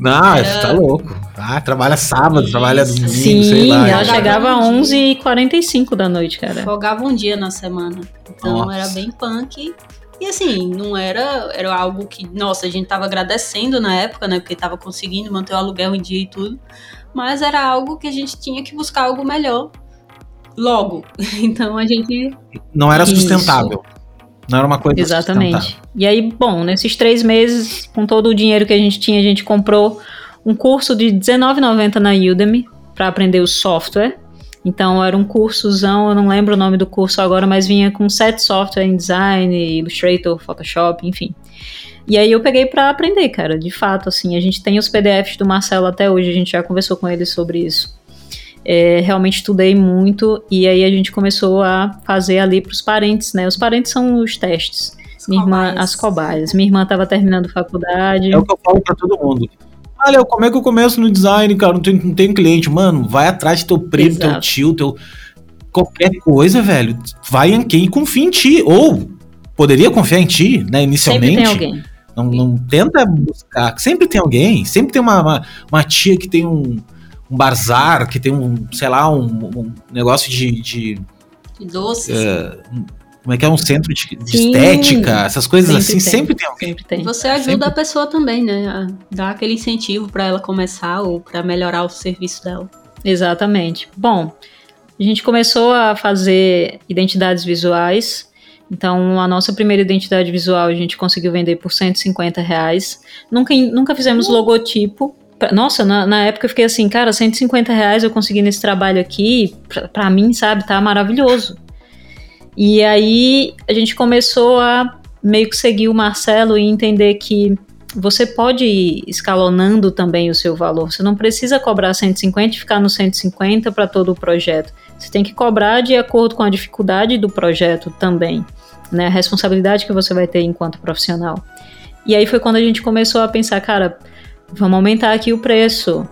A: não, era... tá louco. Ah, trabalha sábado, Isso. trabalha domingo,
B: Sim,
A: sei lá.
B: ela chegava às 11h45 da noite, cara.
C: Folgava um dia na semana. Então nossa. era bem punk. E assim, não era, era algo que, nossa, a gente tava agradecendo na época, né? Porque tava conseguindo manter o aluguel em dia e tudo mas era algo que a gente tinha que buscar algo melhor logo. Então a gente.
A: Não era sustentável. Isso. Não era uma coisa
B: Exatamente. E aí, bom, nesses três meses, com todo o dinheiro que a gente tinha, a gente comprou um curso de R$19,90 na Udemy para aprender o software. Então era um cursozão, eu não lembro o nome do curso agora, mas vinha com sete software em design, Illustrator, Photoshop, enfim. E aí eu peguei para aprender, cara, de fato, assim, a gente tem os PDFs do Marcelo até hoje, a gente já conversou com ele sobre isso. É, realmente estudei muito e aí a gente começou a fazer ali para os parentes, né? Os parentes são os testes. As Minha irmã, as cobaias. Minha irmã estava terminando faculdade.
A: É o que eu falo para todo mundo. Olha, como é que eu começo no design, cara? Não tenho, não tenho cliente. Mano, vai atrás do teu primo, Exato. teu tio, teu. Qualquer coisa, velho. Vai em quem confia em ti. Ou poderia confiar em ti, né? Inicialmente. Sempre tem alguém. Não, não tenta buscar. Sempre tem alguém, sempre tem uma, uma, uma tia que tem um, um bazar, que tem um, sei lá, um, um negócio de. de,
C: de doces. É,
A: como é que é um centro de, de estética, essas coisas sempre assim, tem. sempre tem alguém. Sempre tem.
C: Você ajuda sempre. a pessoa também, né? A dar aquele incentivo para ela começar ou para melhorar o serviço dela.
B: Exatamente. Bom, a gente começou a fazer identidades visuais Então, a nossa primeira identidade visual a gente conseguiu vender por 150 reais. Nunca, nunca fizemos logotipo. Nossa, na, na época eu fiquei assim, cara, 150 reais eu consegui nesse trabalho aqui, pra, pra mim, sabe, tá maravilhoso. E aí a gente começou a meio que seguir o Marcelo e entender que você pode ir escalonando também o seu valor. Você não precisa cobrar 150 e ficar no 150 para todo o projeto. Você tem que cobrar de acordo com a dificuldade do projeto também, né? A responsabilidade que você vai ter enquanto profissional. E aí foi quando a gente começou a pensar, cara, vamos aumentar aqui o preço.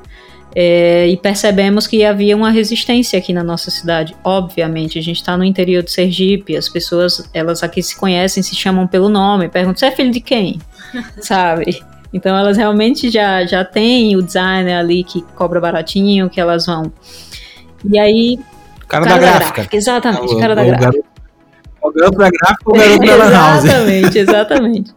B: É, e percebemos que havia uma resistência aqui na nossa cidade. Obviamente, a gente está no interior de Sergipe, as pessoas, elas aqui se conhecem, se chamam pelo nome, perguntam, você é filho de quem? Sabe? Então elas realmente já, já têm o designer ali que cobra baratinho, que elas vão. E aí.
A: Cara, cara da, da gráfica. gráfica.
B: Exatamente, o, cara da o gráfica.
A: O garoto da gráfica ou o garoto da
B: house. Exatamente, exatamente.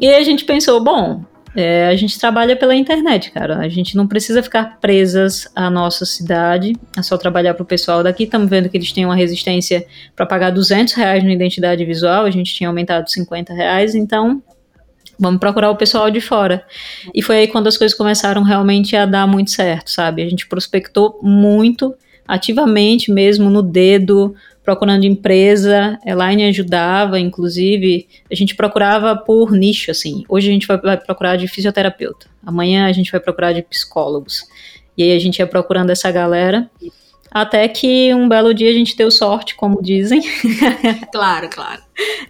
B: E aí a gente pensou, bom, é, a gente trabalha pela internet, cara. A gente não precisa ficar presas à nossa cidade, é só trabalhar para o pessoal daqui. Estamos vendo que eles têm uma resistência para pagar 200 reais na identidade visual, a gente tinha aumentado 50 reais, então vamos procurar o pessoal de fora. E foi aí quando as coisas começaram realmente a dar muito certo, sabe? A gente prospectou muito, ativamente mesmo, no dedo, procurando empresa, Elaine ajudava, inclusive, a gente procurava por nicho, assim. Hoje a gente vai, procurar de fisioterapeuta, amanhã a gente vai procurar de psicólogos. E aí a gente ia procurando essa galera, até que um belo dia a gente deu sorte, como dizem.
C: Claro, claro.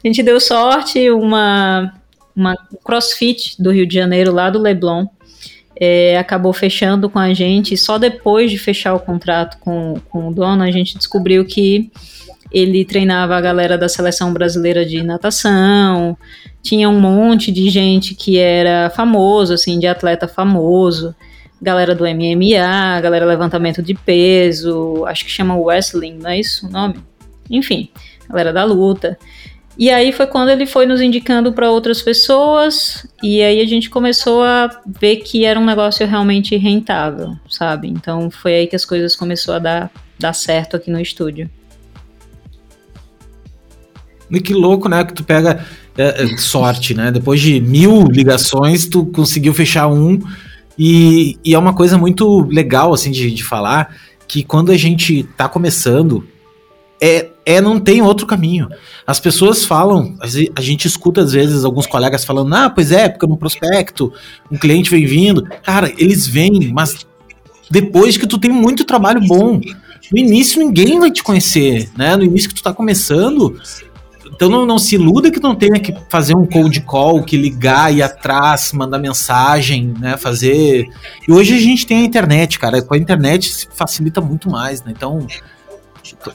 B: a gente deu sorte, uma, uma crossfit do Rio de Janeiro, lá do Leblon, é, acabou fechando com a gente. Só depois de fechar o contrato com, com o dono, a gente descobriu que ele treinava a galera da seleção brasileira de natação, tinha um monte de gente que era famoso, assim, de atleta famoso, galera do MMA, galera levantamento de peso, acho que chama wrestling, não é isso o nome? Enfim, galera da luta. E aí foi quando ele foi nos indicando para outras pessoas, e aí a gente começou a ver que era um negócio realmente rentável, sabe? Então foi aí que as coisas começaram a dar, dar certo aqui no estúdio.
A: E que louco, né? Que tu pega é, é, sorte, né? Depois de mil ligações, tu conseguiu fechar um. E, e é uma coisa muito legal, assim, de, de falar, que quando a gente tá começando, é, é não tem outro caminho. As pessoas falam, a gente escuta às vezes alguns colegas falando, ah, pois é, porque no prospecto, um cliente vem vindo. Cara, eles vêm, mas depois que tu tem muito trabalho bom. No início ninguém vai te conhecer, né? No início que tu tá começando, então não, não, se iluda que não tenha que fazer um cold call, que ligar, ir atrás, mandar mensagem, né? Fazer. E hoje a gente tem a internet, cara. Com a internet facilita muito mais, né? Então.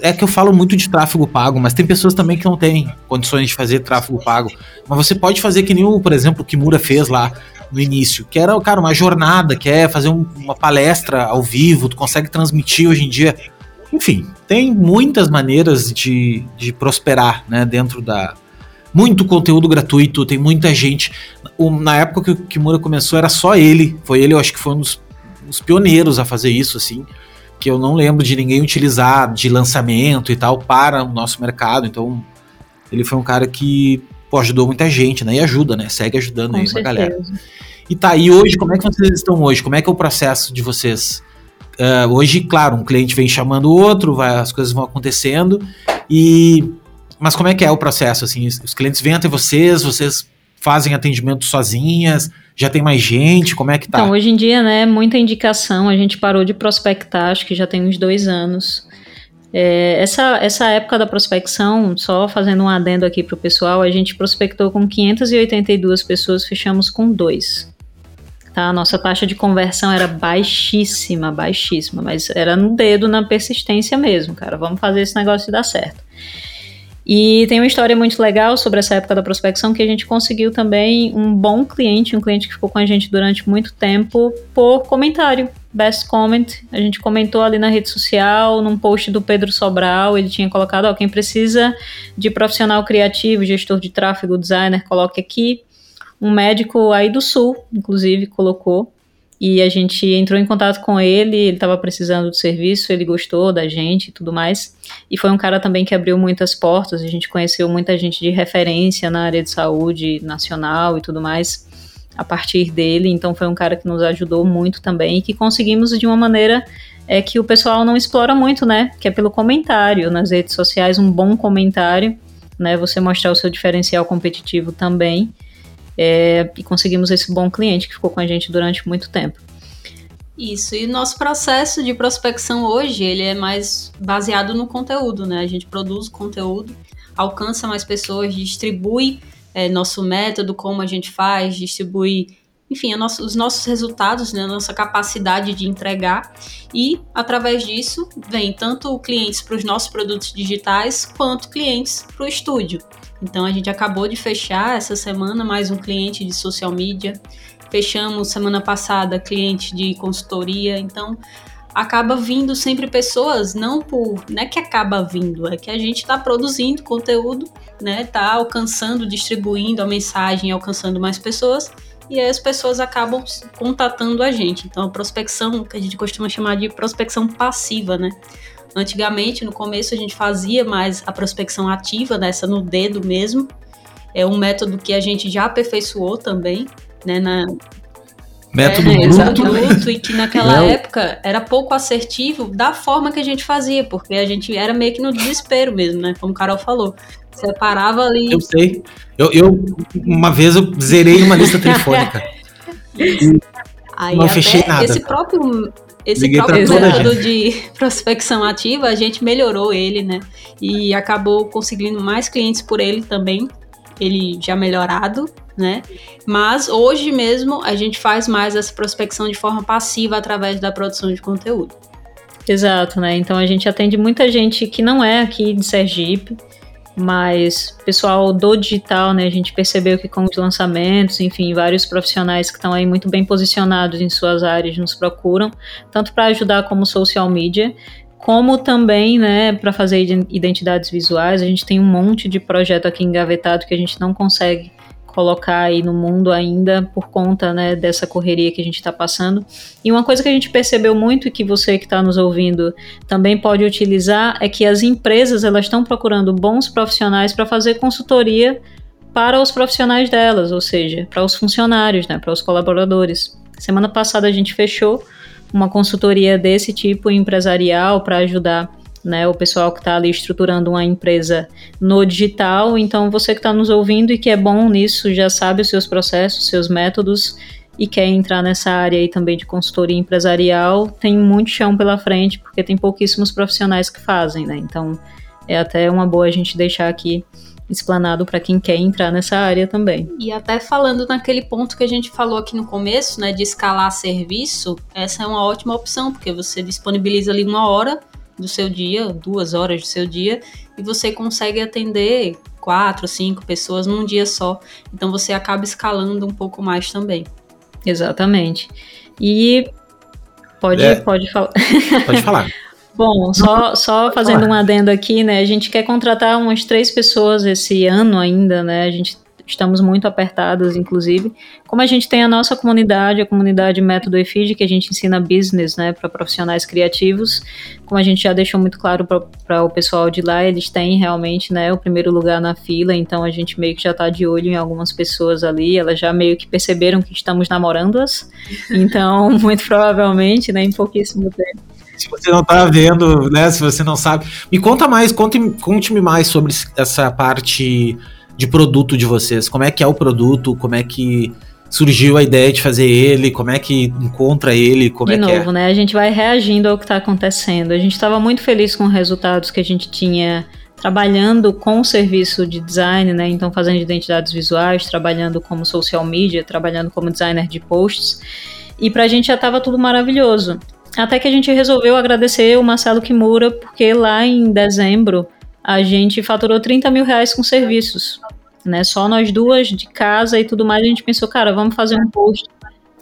A: É que eu falo muito de tráfego pago, mas tem pessoas também que não têm condições de fazer tráfego pago. Mas você pode fazer que nem o, por exemplo, o Kimura fez lá no início, que era, cara, uma jornada, que é fazer um, uma palestra ao vivo, tu consegue transmitir hoje em dia enfim, tem muitas maneiras de, de prosperar, né, dentro da... Muito conteúdo gratuito, tem muita gente. O, na época que o Kimura começou, era só ele. Foi ele, eu acho que foi um dos, dos pioneiros a fazer isso, assim. Que eu não lembro de ninguém utilizar de lançamento e tal para o nosso mercado. Então, ele foi um cara que pô, ajudou muita gente, né? E ajuda, né? Segue ajudando Com aí certeza. a galera. E tá, e hoje, como é que vocês estão hoje? Como é que é o processo de vocês Uh, hoje, claro, um cliente vem chamando o outro, vai, as coisas vão acontecendo. E mas como é que é o processo? Assim, os clientes vêm até vocês, vocês fazem atendimento sozinhas? Já tem mais gente? Como é que tá?
B: Então, hoje em dia, né, muita indicação. A gente parou de prospectar, acho que já tem uns dois anos. É, essa, essa época da prospecção, só fazendo um adendo aqui para o pessoal, a gente prospectou com 582 pessoas, fechamos com dois tá? A nossa taxa de conversão era baixíssima, baixíssima, mas era no dedo, na persistência mesmo, cara. Vamos fazer esse negócio dar certo. E tem uma história muito legal sobre essa época da prospecção que a gente conseguiu também um bom cliente, um cliente que ficou com a gente durante muito tempo por comentário. Best comment, a gente comentou ali na rede social, num post do Pedro Sobral, ele tinha colocado, ó, quem precisa de profissional criativo, gestor de tráfego, designer, coloque aqui um médico aí do sul, inclusive, colocou. e a gente entrou em contato com ele, ele estava precisando de serviço, ele gostou da gente e tudo mais. E foi um cara também que abriu muitas portas, a gente conheceu muita gente de referência na área de saúde nacional e tudo mais a partir dele, então foi um cara que nos ajudou muito também e que conseguimos de uma maneira é que o pessoal não explora muito, né? Que é pelo comentário nas redes sociais, um bom comentário, né? Você mostrar o seu diferencial competitivo também. É, e conseguimos esse bom cliente que ficou com a gente durante muito tempo.
C: Isso, e nosso processo de prospecção hoje, ele é mais baseado no conteúdo, né? A gente produz conteúdo, alcança mais pessoas, distribui é, nosso método, como a gente faz, distribui, enfim, nosso, os nossos resultados, né? A nossa capacidade de entregar. E, através disso, vem tanto clientes para os nossos produtos digitais, quanto clientes para o estúdio. Então a gente acabou de fechar essa semana mais um cliente de social media. Fechamos semana passada cliente de consultoria. Então acaba vindo sempre pessoas, não por, não é que acaba vindo, é que a gente está produzindo conteúdo, né? Tá alcançando, distribuindo a mensagem, alcançando mais pessoas e aí as pessoas acabam contatando a gente. Então a prospecção, que a gente costuma chamar de prospecção passiva, né? Antigamente, no começo, a gente fazia mais a prospecção ativa, nessa no dedo mesmo. É um método que a gente já aperfeiçoou também, né? Na,
A: método é, bruto,
C: bruto e que naquela é. época era pouco assertivo da forma que a gente fazia, porque a gente era meio que no desespero mesmo, né? Como o Carol falou. Separava ali.
A: Eu sei. Eu, eu uma vez eu zerei uma lista telefônica.
C: Aí não fechei nada. Esse próprio esse Liguei próprio método de prospecção ativa, a gente melhorou ele, né? E acabou conseguindo mais clientes por ele também. Ele já melhorado, né? Mas hoje mesmo a gente faz mais essa prospecção de forma passiva através da produção de conteúdo.
B: Exato, né? Então a gente atende muita gente que não é aqui de Sergipe, mas pessoal do digital, né, a gente percebeu que com os lançamentos, enfim, vários profissionais que estão aí muito bem posicionados em suas áreas nos procuram, tanto para ajudar como social media, como também, né, para fazer identidades visuais. A gente tem um monte de projeto aqui engavetado que a gente não consegue colocar aí no mundo ainda por conta né, dessa correria que a gente está passando. E uma coisa que a gente percebeu muito e que você que está nos ouvindo também pode utilizar é que as empresas elas estão procurando bons profissionais para fazer consultoria para os profissionais delas, ou seja, para os funcionários, né, para os colaboradores. Semana passada a gente fechou uma consultoria desse tipo empresarial para ajudar né, o pessoal que está ali estruturando uma empresa no digital. Então, você que está nos ouvindo e que é bom nisso, já sabe os seus processos, seus métodos e quer entrar nessa área aí também de consultoria empresarial, tem muito chão pela frente, porque tem pouquíssimos profissionais que fazem, né? Então, é até uma boa a gente deixar aqui explanado para quem quer entrar nessa área também.
C: E até falando naquele ponto que a gente falou aqui no começo, né, de escalar serviço, essa é uma ótima opção, porque você disponibiliza ali uma hora do seu dia, duas horas do seu dia, e você consegue atender quatro, cinco pessoas num dia só. Então você acaba escalando um pouco mais também.
B: Exatamente. E pode, é. pode falar.
A: Pode falar.
B: Bom, só, só fazendo um adendo aqui, né? A gente quer contratar umas três pessoas esse ano ainda, né? A gente estamos muito apertadas, inclusive. Como a gente tem a nossa comunidade, a comunidade Método EFID, que a gente ensina business né, para profissionais criativos, como a gente já deixou muito claro para o pessoal de lá, eles têm realmente né, o primeiro lugar na fila, então a gente meio que já está de olho em algumas pessoas ali, elas já meio que perceberam que estamos namorando-as, então muito provavelmente, né, em pouquíssimo tempo
A: se você não tá vendo, né? Se você não sabe. Me conta mais, conte-me conte mais sobre essa parte de produto de vocês. Como é que é o produto? Como é que surgiu a ideia de fazer ele? Como é que encontra ele? Como
B: de
A: é
B: novo,
A: é?
B: né? A gente vai reagindo ao que está acontecendo. A gente estava muito feliz com os resultados que a gente tinha trabalhando com o serviço de design, né? Então fazendo identidades visuais, trabalhando como social media, trabalhando como designer de posts. E para a gente já estava tudo maravilhoso. Até que a gente resolveu agradecer o Marcelo Kimura, porque lá em dezembro a gente faturou 30 mil reais com serviços. Né? Só nós duas de casa e tudo mais, a gente pensou, cara, vamos fazer um post.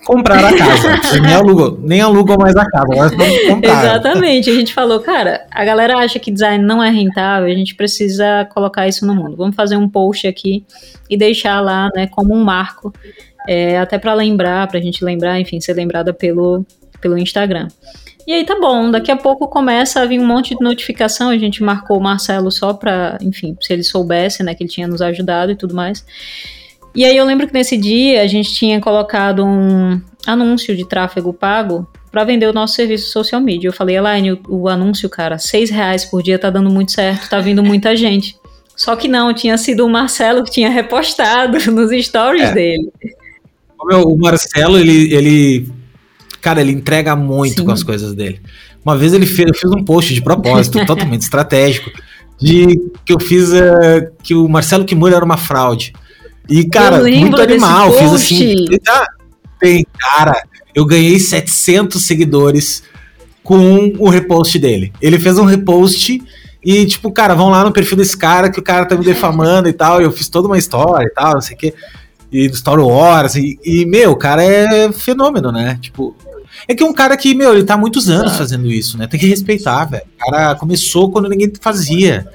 A: Comprar a casa. nem, alugou, nem alugou mais a casa, mas vamos comprar.
B: Exatamente. A gente falou, cara, a galera acha que design não é rentável, a gente precisa colocar isso no mundo. Vamos fazer um post aqui e deixar lá, né, como um marco É, até para lembrar, para a gente lembrar, enfim, ser lembrada pelo, pelo Instagram. E aí tá bom, daqui a pouco começa a vir um monte de notificação, a gente marcou o Marcelo só pra, enfim, se ele soubesse, né, que ele tinha nos ajudado e tudo mais. E aí eu lembro que nesse dia a gente tinha colocado um anúncio de tráfego pago para vender o nosso serviço social media. Eu falei, Elaine, o, o, anúncio, cara, seis reais por dia tá dando muito certo, tá vindo muita gente. Só que não, tinha sido o Marcelo que tinha repostado nos stories é. dele.
A: O Marcelo, ele, ele Cara, ele entrega muito Sim. com as coisas dele. Uma vez ele fez, eu fiz um post de propósito, totalmente estratégico, de que eu fiz uh, que o Marcelo Kimura era uma fraude. E, cara, muito animal. Fiz assim. Ah, tem, cara, eu ganhei 700 seguidores com o repost dele. Ele fez um repost e, tipo, cara, vão lá no perfil desse cara que o cara tá me defamando e tal. E eu fiz toda uma história e tal, não sei o quê. E do Star Wars. E, e, meu, o cara é fenômeno, né? Tipo, é que é um cara que, meu, ele tá há muitos anos Exato. fazendo isso, né? Tem que respeitar, velho. O cara começou quando ninguém fazia.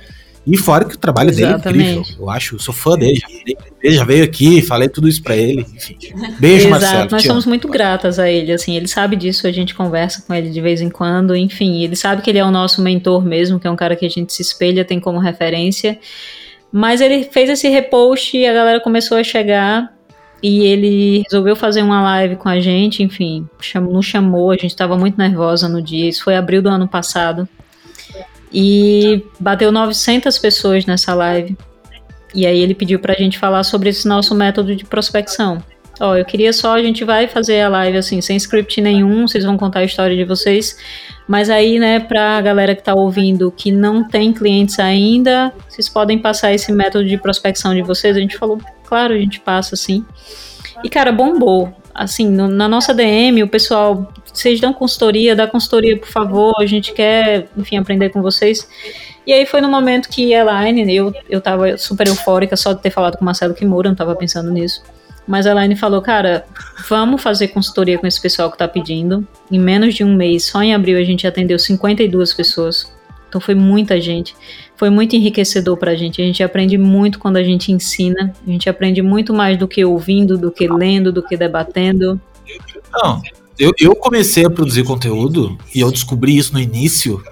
A: E fora que o trabalho Exatamente. dele é incrível. Eu acho, sou fã dele. Ele já veio aqui, falei tudo isso para ele. Enfim. Beijo, Exato, Marcelo.
B: Nós somos muito gratas a ele. Assim, ele sabe disso, a gente conversa com ele de vez em quando. Enfim, ele sabe que ele é o nosso mentor mesmo, que é um cara que a gente se espelha, tem como referência. Mas ele fez esse repost e a galera começou a chegar e ele resolveu fazer uma live com a gente, enfim, cham nos chamou, a gente estava muito nervosa no dia, isso foi abril do ano passado. E bateu 900 pessoas nessa live. E aí ele pediu pra gente falar sobre esse nosso método de prospecção. Ó, eu queria só, a gente vai fazer a live assim, sem script nenhum, vocês vão contar a história de vocês. Mas aí, né, pra galera que tá ouvindo que não tem clientes ainda, vocês podem passar esse método de prospecção de vocês. A gente falou, claro, a gente passa assim. E, cara, bombou. Assim, no, na nossa DM, o pessoal, vocês dão consultoria, dá consultoria, por favor, a gente quer, enfim, aprender com vocês. E aí foi no momento que Elaine, eu, eu tava super eufórica só de ter falado com o Marcelo Kimura, não tava pensando nisso. Mas a Elaine falou, cara, vamos fazer consultoria com esse pessoal que tá pedindo. Em menos de um mês, só em abril, a gente atendeu 52 pessoas. Então foi muita gente. Foi muito enriquecedor para a gente. A gente aprende muito quando a gente ensina. A gente aprende muito mais do que ouvindo, do que lendo, do que debatendo.
A: Não, eu, eu comecei a produzir conteúdo e eu descobri isso no início.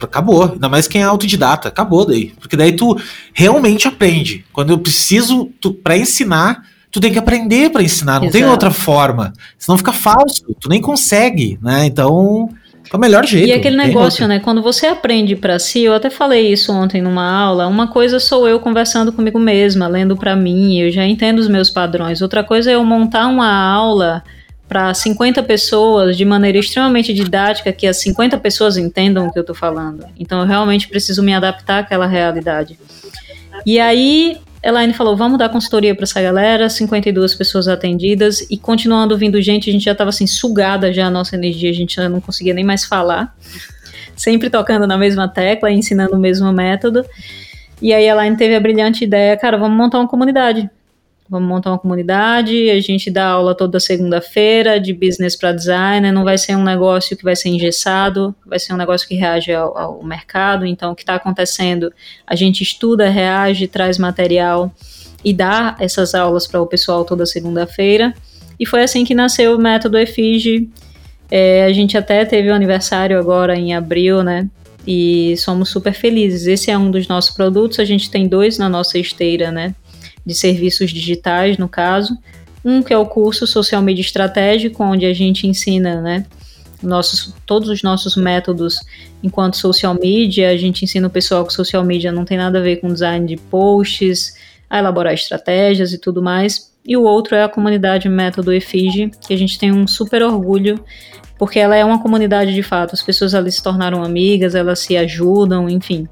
A: Acabou. Ainda mais quem é autodidata. Acabou daí. Porque daí tu realmente aprende. Quando eu preciso, tu, pra ensinar, tu tem que aprender para ensinar. Não Exato. tem outra forma. Senão fica falso. Tu nem consegue, né? Então é o melhor jeito.
B: E aquele negócio, né? Quando você aprende para si, eu até falei isso ontem numa aula. Uma coisa sou eu conversando comigo mesma, lendo para mim, eu já entendo os meus padrões. Outra coisa é eu montar uma aula para 50 pessoas de maneira extremamente didática, que as 50 pessoas entendam o que eu tô falando. Então eu realmente preciso me adaptar àquela realidade. E aí Elaine falou: vamos dar consultoria para essa galera, 52 pessoas atendidas, e continuando vindo gente, a gente já estava assim, sugada já a nossa energia, a gente já não conseguia nem mais falar, sempre tocando na mesma tecla, ensinando o mesmo método. E aí a Elaine teve a brilhante ideia, cara, vamos montar uma comunidade. Vamos montar uma comunidade, a gente dá aula toda segunda-feira de business para designer, não vai ser um negócio que vai ser engessado, vai ser um negócio que reage ao, ao mercado, então o que está acontecendo, a gente estuda, reage, traz material e dá essas aulas para o pessoal toda segunda-feira. E foi assim que nasceu o método EFIGE. É, a gente até teve o um aniversário agora em abril, né? E somos super felizes. Esse é um dos nossos produtos, a gente tem dois na nossa esteira, né? De serviços digitais, no caso. Um que é o curso Social Media Estratégico, onde a gente ensina, né, nossos, todos os nossos métodos enquanto social media. A gente ensina o pessoal que social media não tem nada a ver com design de posts, a elaborar estratégias e tudo mais. E o outro é a comunidade Método Efige, que a gente tem um super orgulho, porque ela é uma comunidade de fato. As pessoas ali se tornaram amigas, elas se ajudam, enfim.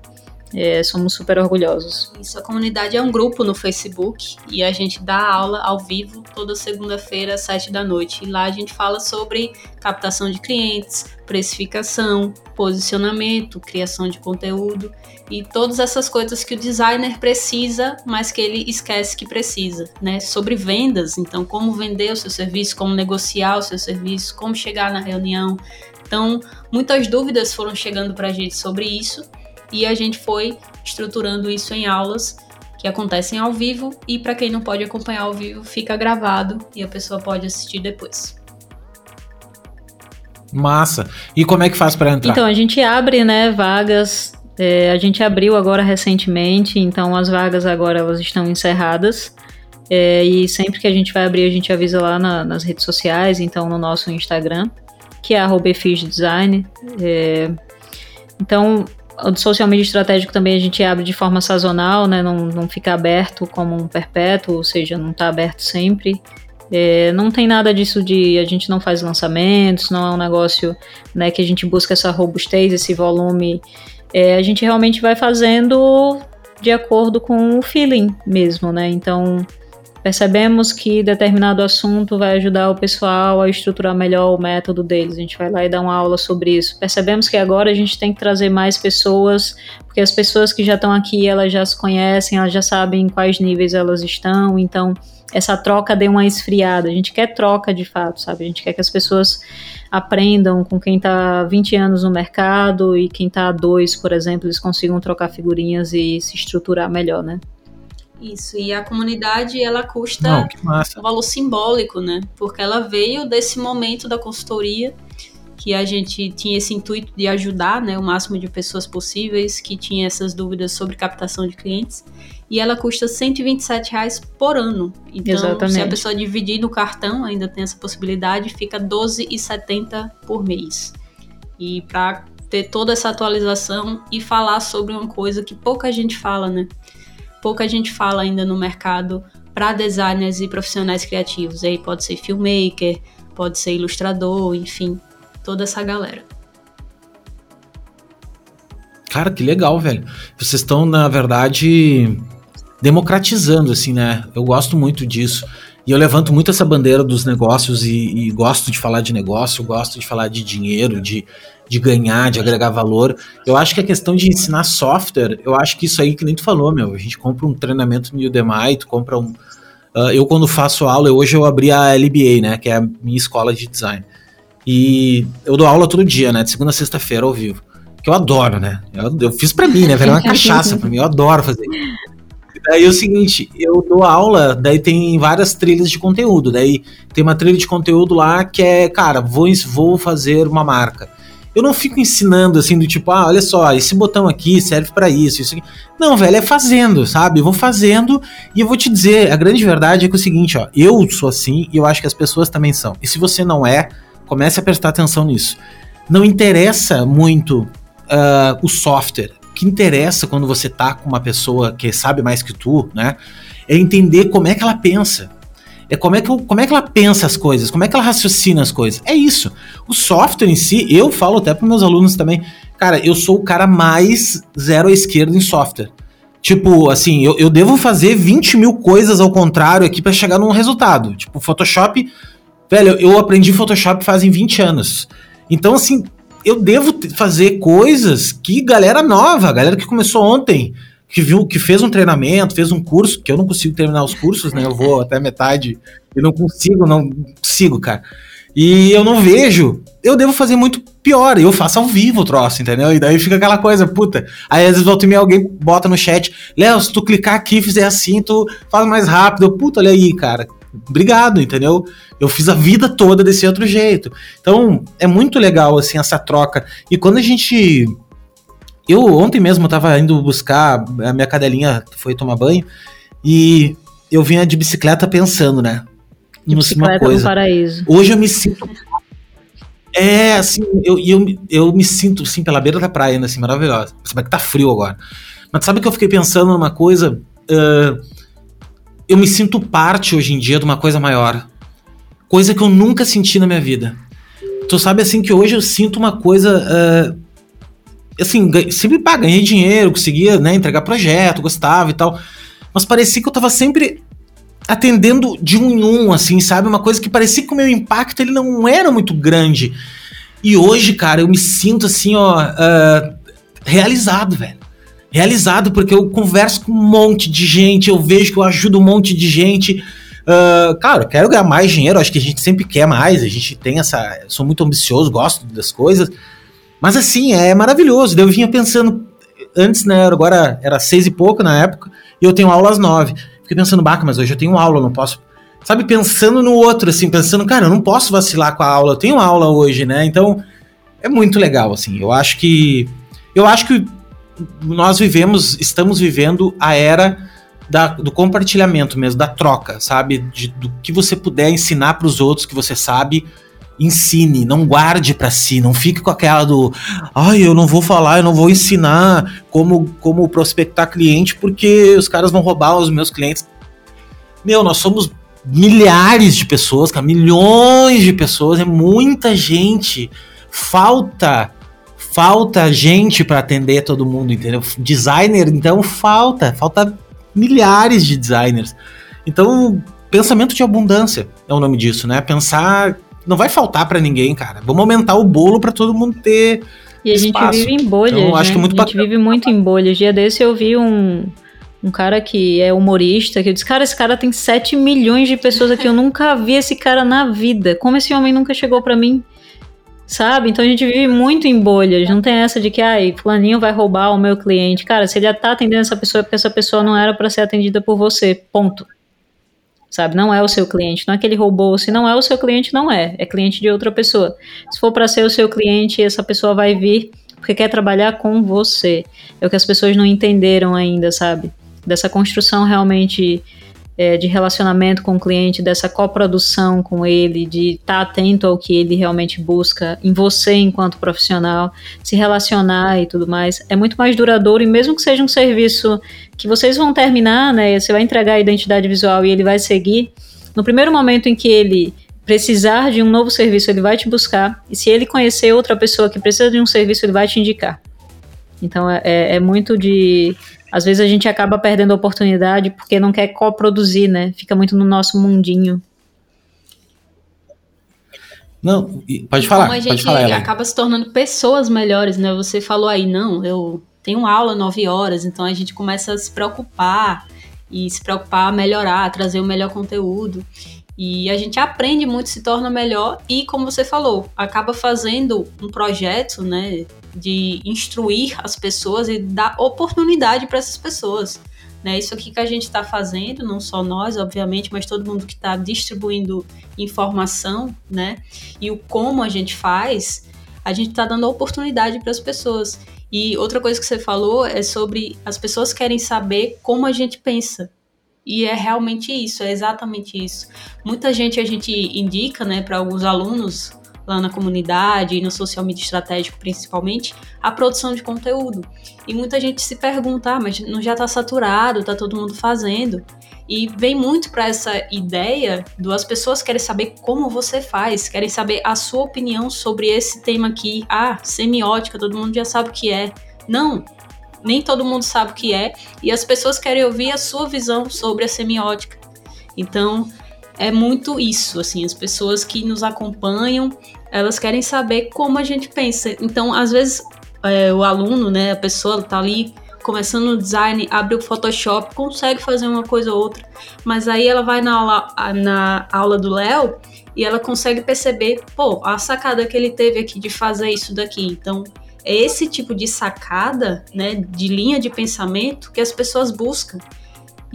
B: É, somos super orgulhosos.
C: Isso, a comunidade é um grupo no Facebook e a gente dá aula ao vivo toda segunda-feira às sete da noite. E lá a gente fala sobre captação de clientes, precificação, posicionamento, criação de conteúdo e todas essas coisas que o designer precisa, mas que ele esquece que precisa, né? Sobre vendas, então como vender o seu serviço, como negociar o seu serviço, como chegar na reunião. Então, muitas dúvidas foram chegando para a gente sobre isso e a gente foi estruturando isso em aulas, que acontecem ao vivo e para quem não pode acompanhar ao vivo, fica gravado e a pessoa pode assistir depois.
A: Massa. E como é que faz para entrar?
B: Então, a gente abre, né, vagas. É, a gente abriu agora recentemente, então as vagas agora elas estão encerradas. É, e sempre que a gente vai abrir, a gente avisa lá na, nas redes sociais, então no nosso Instagram, que é @design. É, então, o social media estratégico também a gente abre de forma sazonal, né? Não, não fica aberto como um perpétuo, ou seja, não está aberto sempre. É, não tem nada disso de a gente não faz lançamentos, não é um negócio né, que a gente busca essa robustez, esse volume. É, a gente realmente vai fazendo de acordo com o feeling mesmo, né? Então percebemos que determinado assunto vai ajudar o pessoal a estruturar melhor o método deles. A gente vai lá e dá uma aula sobre isso. Percebemos que agora a gente tem que trazer mais pessoas, porque as pessoas que já estão aqui, elas já se conhecem, elas já sabem em quais níveis elas estão, então essa troca deu uma esfriada. A gente quer troca de fato, sabe? A gente quer que as pessoas aprendam com quem está 20 anos no mercado e quem está há dois, por exemplo, eles consigam trocar figurinhas e se estruturar melhor, né?
C: Isso, e a comunidade ela custa Não, um valor simbólico, né? Porque ela veio desse momento da consultoria que a gente tinha esse intuito de ajudar né, o máximo de pessoas possíveis que tinha essas dúvidas sobre captação de clientes. E ela custa 127 reais por ano. Então, Exatamente. se a pessoa dividir no cartão, ainda tem essa possibilidade, fica 12,70 por mês. E para ter toda essa atualização e falar sobre uma coisa que pouca gente fala, né? Pouca gente fala ainda no mercado para designers e profissionais criativos. Aí pode ser filmmaker, pode ser ilustrador, enfim, toda essa galera.
A: Cara, que legal, velho. Vocês estão, na verdade, democratizando, assim, né? Eu gosto muito disso. E eu levanto muito essa bandeira dos negócios e, e, gosto de falar de negócio, gosto de falar de dinheiro, de, de ganhar, de agregar valor. Eu acho que a questão de ensinar software, eu acho que isso aí que nem tu falou, meu. A gente compra um treinamento no Udemy, tu compra um. Uh, eu, quando faço aula, hoje eu abri a LBA, né? Que é a minha escola de design. E eu dou aula todo dia, né? De segunda a sexta-feira ao vivo. Que eu adoro, né? Eu, eu fiz pra mim, né? Era uma cachaça pra mim, eu adoro fazer. Daí é o seguinte, eu dou aula, daí tem várias trilhas de conteúdo. Daí tem uma trilha de conteúdo lá que é, cara, vou, vou fazer uma marca. Eu não fico ensinando assim do tipo, ah, olha só, esse botão aqui serve para isso, isso aqui. Não, velho, é fazendo, sabe? Eu vou fazendo e eu vou te dizer, a grande verdade é que é o seguinte, ó, eu sou assim e eu acho que as pessoas também são. E se você não é, comece a prestar atenção nisso. Não interessa muito uh, o software que interessa quando você tá com uma pessoa que sabe mais que tu, né? É entender como é que ela pensa. É como é, que, como é que ela pensa as coisas, como é que ela raciocina as coisas. É isso. O software em si, eu falo até para meus alunos também, cara, eu sou o cara mais zero à esquerda em software. Tipo, assim, eu, eu devo fazer 20 mil coisas ao contrário aqui para chegar num resultado. Tipo, Photoshop, velho, eu aprendi Photoshop fazem 20 anos. Então, assim, eu devo fazer coisas que galera nova, galera que começou ontem, que viu, que fez um treinamento, fez um curso, que eu não consigo terminar os cursos, né? Eu vou até metade e não consigo, não consigo, cara. E eu não vejo, eu devo fazer muito pior. Eu faço ao vivo o troço, entendeu? E daí fica aquela coisa, puta. Aí às vezes volta e meia alguém bota no chat, Léo, se tu clicar aqui e fizer assim, tu faz mais rápido. Puta, olha aí, cara obrigado, entendeu? Eu fiz a vida toda desse outro jeito. Então, é muito legal, assim, essa troca. E quando a gente. Eu ontem mesmo eu tava indo buscar, a minha cadelinha foi tomar banho, e eu vinha de bicicleta pensando, né?
B: De bicicleta coisa. no paraíso.
A: Hoje eu me sinto. É, assim, eu, eu, eu me sinto, assim, pela beira da praia, assim, maravilhosa. Sabe que tá frio agora. Mas sabe que eu fiquei pensando numa coisa. Uh, eu me sinto parte hoje em dia de uma coisa maior. Coisa que eu nunca senti na minha vida. Tu sabe assim que hoje eu sinto uma coisa. Uh, assim, sempre pá, ganhei dinheiro, conseguia né, entregar projeto, gostava e tal. Mas parecia que eu tava sempre atendendo de um em um, assim, sabe? Uma coisa que parecia que o meu impacto ele não era muito grande. E hoje, cara, eu me sinto assim, ó, uh, realizado, velho realizado, porque eu converso com um monte de gente, eu vejo que eu ajudo um monte de gente. Uh, claro, eu quero ganhar mais dinheiro, acho que a gente sempre quer mais, a gente tem essa. Sou muito ambicioso, gosto das coisas. Mas assim, é maravilhoso. Eu vinha pensando, antes, né, agora era seis e pouco na época, e eu tenho aula às nove. Fiquei pensando, baca, mas hoje eu tenho aula, eu não posso. Sabe, pensando no outro, assim, pensando, cara, eu não posso vacilar com a aula, eu tenho aula hoje, né? Então, é muito legal, assim. Eu acho que. Eu acho que nós vivemos, estamos vivendo a era da, do compartilhamento mesmo, da troca, sabe? De, do que você puder ensinar para os outros que você sabe, ensine, não guarde para si, não fique com aquela do, ai, eu não vou falar, eu não vou ensinar como como prospectar cliente porque os caras vão roubar os meus clientes. Meu, nós somos milhares de pessoas, cara, milhões de pessoas, é muita gente. Falta falta gente para atender todo mundo, entendeu? Designer, então falta, falta milhares de designers. Então, pensamento de abundância é o nome disso, né? Pensar não vai faltar para ninguém, cara. Vamos aumentar o bolo para todo mundo ter
B: E a espaço. gente vive em bolhas, então, acho né? que é muito A gente vive muito em bolhas. Dia desse eu vi um um cara que é humorista, que eu disse, cara, esse cara tem 7 milhões de pessoas aqui, eu nunca vi esse cara na vida. Como esse homem nunca chegou para mim? Sabe? Então a gente vive muito em bolhas. Não tem essa de que, ai, fulaninho vai roubar o meu cliente. Cara, se ele tá atendendo essa pessoa é porque essa pessoa não era para ser atendida por você. Ponto. Sabe? Não é o seu cliente. Não é que ele roubou. Se não é o seu cliente, não é. É cliente de outra pessoa. Se for para ser o seu cliente, essa pessoa vai vir porque quer trabalhar com você. É o que as pessoas não entenderam ainda, sabe? Dessa construção realmente é, de relacionamento com o cliente, dessa coprodução com ele, de estar tá atento ao que ele realmente busca em você enquanto profissional, se relacionar e tudo mais, é muito mais duradouro e mesmo que seja um serviço que vocês vão terminar, né, você vai entregar a identidade visual e ele vai seguir, no primeiro momento em que ele precisar de um novo serviço, ele vai te buscar, e se ele conhecer outra pessoa que precisa de um serviço, ele vai te indicar. Então é, é, é muito de às vezes a gente acaba perdendo a oportunidade porque não quer coproduzir, né? Fica muito no nosso mundinho.
A: Não, pode falar.
C: Como a
A: gente falar,
C: acaba se tornando pessoas melhores, né? Você falou aí, não, eu tenho aula nove horas, então a gente começa a se preocupar e se preocupar a melhorar, a trazer o melhor conteúdo. E a gente aprende muito, se torna melhor e, como você falou, acaba fazendo um projeto, né, de instruir as pessoas e dar oportunidade para essas pessoas. Né? Isso aqui que a gente está fazendo, não só nós, obviamente, mas todo mundo que está distribuindo informação, né? E o como a gente faz, a gente está dando oportunidade para as pessoas. E outra coisa que você falou é sobre as pessoas querem saber como a gente pensa. E é realmente isso, é exatamente isso. Muita gente a gente indica, né, para alguns alunos lá na comunidade e no social media estratégico principalmente, a produção de conteúdo. E muita gente se pergunta, ah, mas não já está saturado, está todo mundo fazendo. E vem muito para essa ideia do as pessoas querem saber como você faz, querem saber a sua opinião sobre esse tema aqui. Ah, semiótica, todo mundo já sabe o que é. Não, nem todo mundo sabe o que é, e as pessoas querem ouvir a sua visão sobre a semiótica. Então, é muito isso, assim, as pessoas que nos acompanham, elas querem saber como a gente pensa. Então, às vezes, é, o aluno, né, a pessoa tá ali começando no design, abre o Photoshop, consegue fazer uma coisa ou outra, mas aí ela vai na aula, na aula do Léo e ela consegue perceber, pô, a sacada que ele teve aqui de fazer isso daqui. Então, é esse tipo de sacada, né, de linha de pensamento que as pessoas buscam.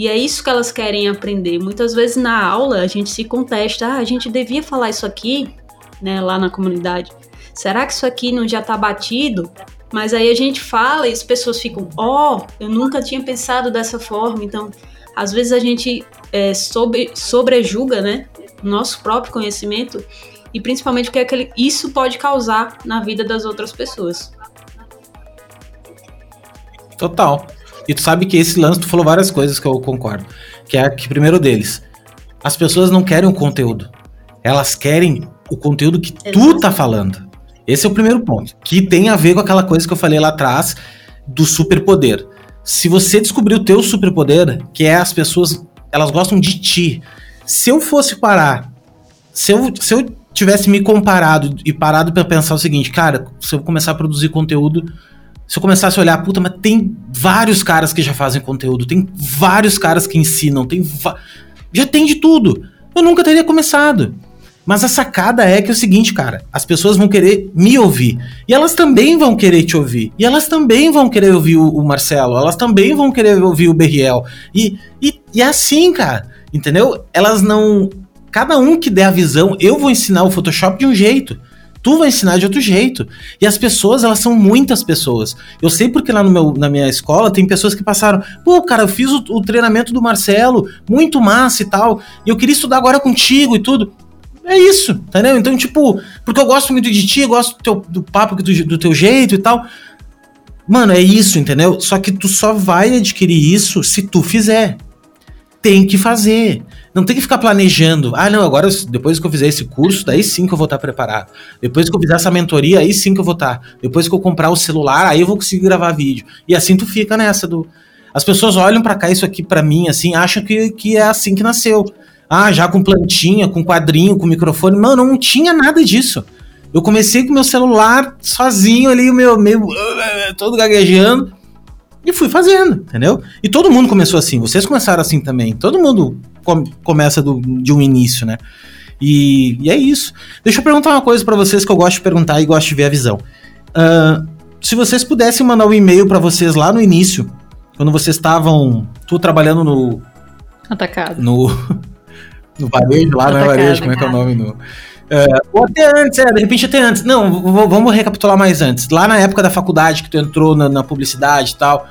C: E é isso que elas querem aprender. Muitas vezes na aula a gente se contesta, ah, a gente devia falar isso aqui, né, lá na comunidade. Será que isso aqui não já está batido? Mas aí a gente fala e as pessoas ficam, ó, oh, eu nunca tinha pensado dessa forma. Então, às vezes a gente é, sobre, sobrejuga, né, nosso próprio conhecimento e principalmente o que aquele, isso pode causar na vida das outras pessoas.
A: Total. E tu sabe que esse lance, tu falou várias coisas que eu concordo. Que é que, primeiro deles, as pessoas não querem o conteúdo. Elas querem o conteúdo que tu tá falando. Esse é o primeiro ponto. Que tem a ver com aquela coisa que eu falei lá atrás do superpoder. Se você descobrir o teu superpoder, que é as pessoas, elas gostam de ti. Se eu fosse parar, se eu, se eu tivesse me comparado e parado para pensar o seguinte, cara, se eu começar a produzir conteúdo, se eu começasse a olhar, puta, mas tem vários caras que já fazem conteúdo, tem vários caras que ensinam, tem já tem de tudo. Eu nunca teria começado. Mas a sacada é que é o seguinte, cara, as pessoas vão querer me ouvir. E elas também vão querer te ouvir. E elas também vão querer ouvir o, o Marcelo. Elas também vão querer ouvir o Berriel. E, e, e é assim, cara. Entendeu? Elas não. Cada um que der a visão, eu vou ensinar o Photoshop de um jeito. Tu vai ensinar de outro jeito. E as pessoas, elas são muitas pessoas. Eu sei porque lá no meu, na minha escola tem pessoas que passaram. Pô, cara, eu fiz o, o treinamento do Marcelo, muito massa e tal. E eu queria estudar agora contigo e tudo. É isso, entendeu? Então, tipo, porque eu gosto muito de ti, gosto do, teu, do papo do, do teu jeito e tal. Mano, é isso, entendeu? Só que tu só vai adquirir isso se tu fizer. Tem que fazer. Não tem que ficar planejando. Ah, não, agora depois que eu fizer esse curso, daí sim que eu vou estar preparado. Depois que eu fizer essa mentoria, aí sim que eu vou estar. Depois que eu comprar o celular, aí eu vou conseguir gravar vídeo. E assim tu fica nessa do. As pessoas olham para cá, isso aqui para mim, assim, acham que, que é assim que nasceu. Ah, já com plantinha, com quadrinho, com microfone. Mano, não tinha nada disso. Eu comecei com meu celular sozinho ali, meu meio todo gaguejando e fui fazendo, entendeu? E todo mundo começou assim. Vocês começaram assim também. Todo mundo começa do, de um início, né? E, e, é isso. Deixa eu perguntar uma coisa para vocês que eu gosto de perguntar e gosto de ver a visão. Uh, se vocês pudessem mandar um e-mail para vocês lá no início, quando vocês estavam tu trabalhando no
B: atacado,
A: no no varejo lá, né? Varejo, como é que é o nome? No, uh, ou até antes, é, de repente até antes. Não, vamos recapitular mais antes. Lá na época da faculdade que tu entrou na, na publicidade e tal,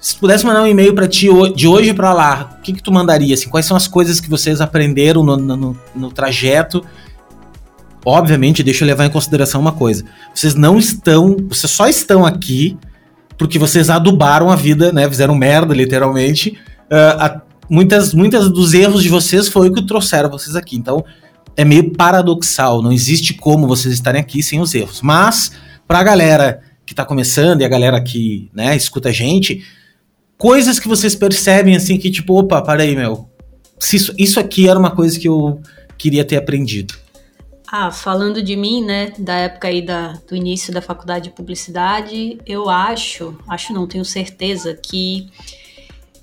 A: se pudesse mandar um e-mail para ti de hoje para lá, o que, que tu mandaria? Assim, quais são as coisas que vocês aprenderam no, no, no trajeto? Obviamente, deixa eu levar em consideração uma coisa. Vocês não estão, vocês só estão aqui porque vocês adubaram a vida, né? Fizeram merda, literalmente, uh, a, muitas, muitas dos erros de vocês foi o que trouxeram vocês aqui. Então, é meio paradoxal. Não existe como vocês estarem aqui sem os erros. Mas, pra galera que tá começando e a galera que, né, escuta a gente, coisas que vocês percebem assim que, tipo, opa, para aí, meu. Isso, isso aqui era uma coisa que eu queria ter aprendido.
C: Ah, falando de mim, né, da época aí da, do início da faculdade de publicidade, eu acho, acho não, tenho certeza que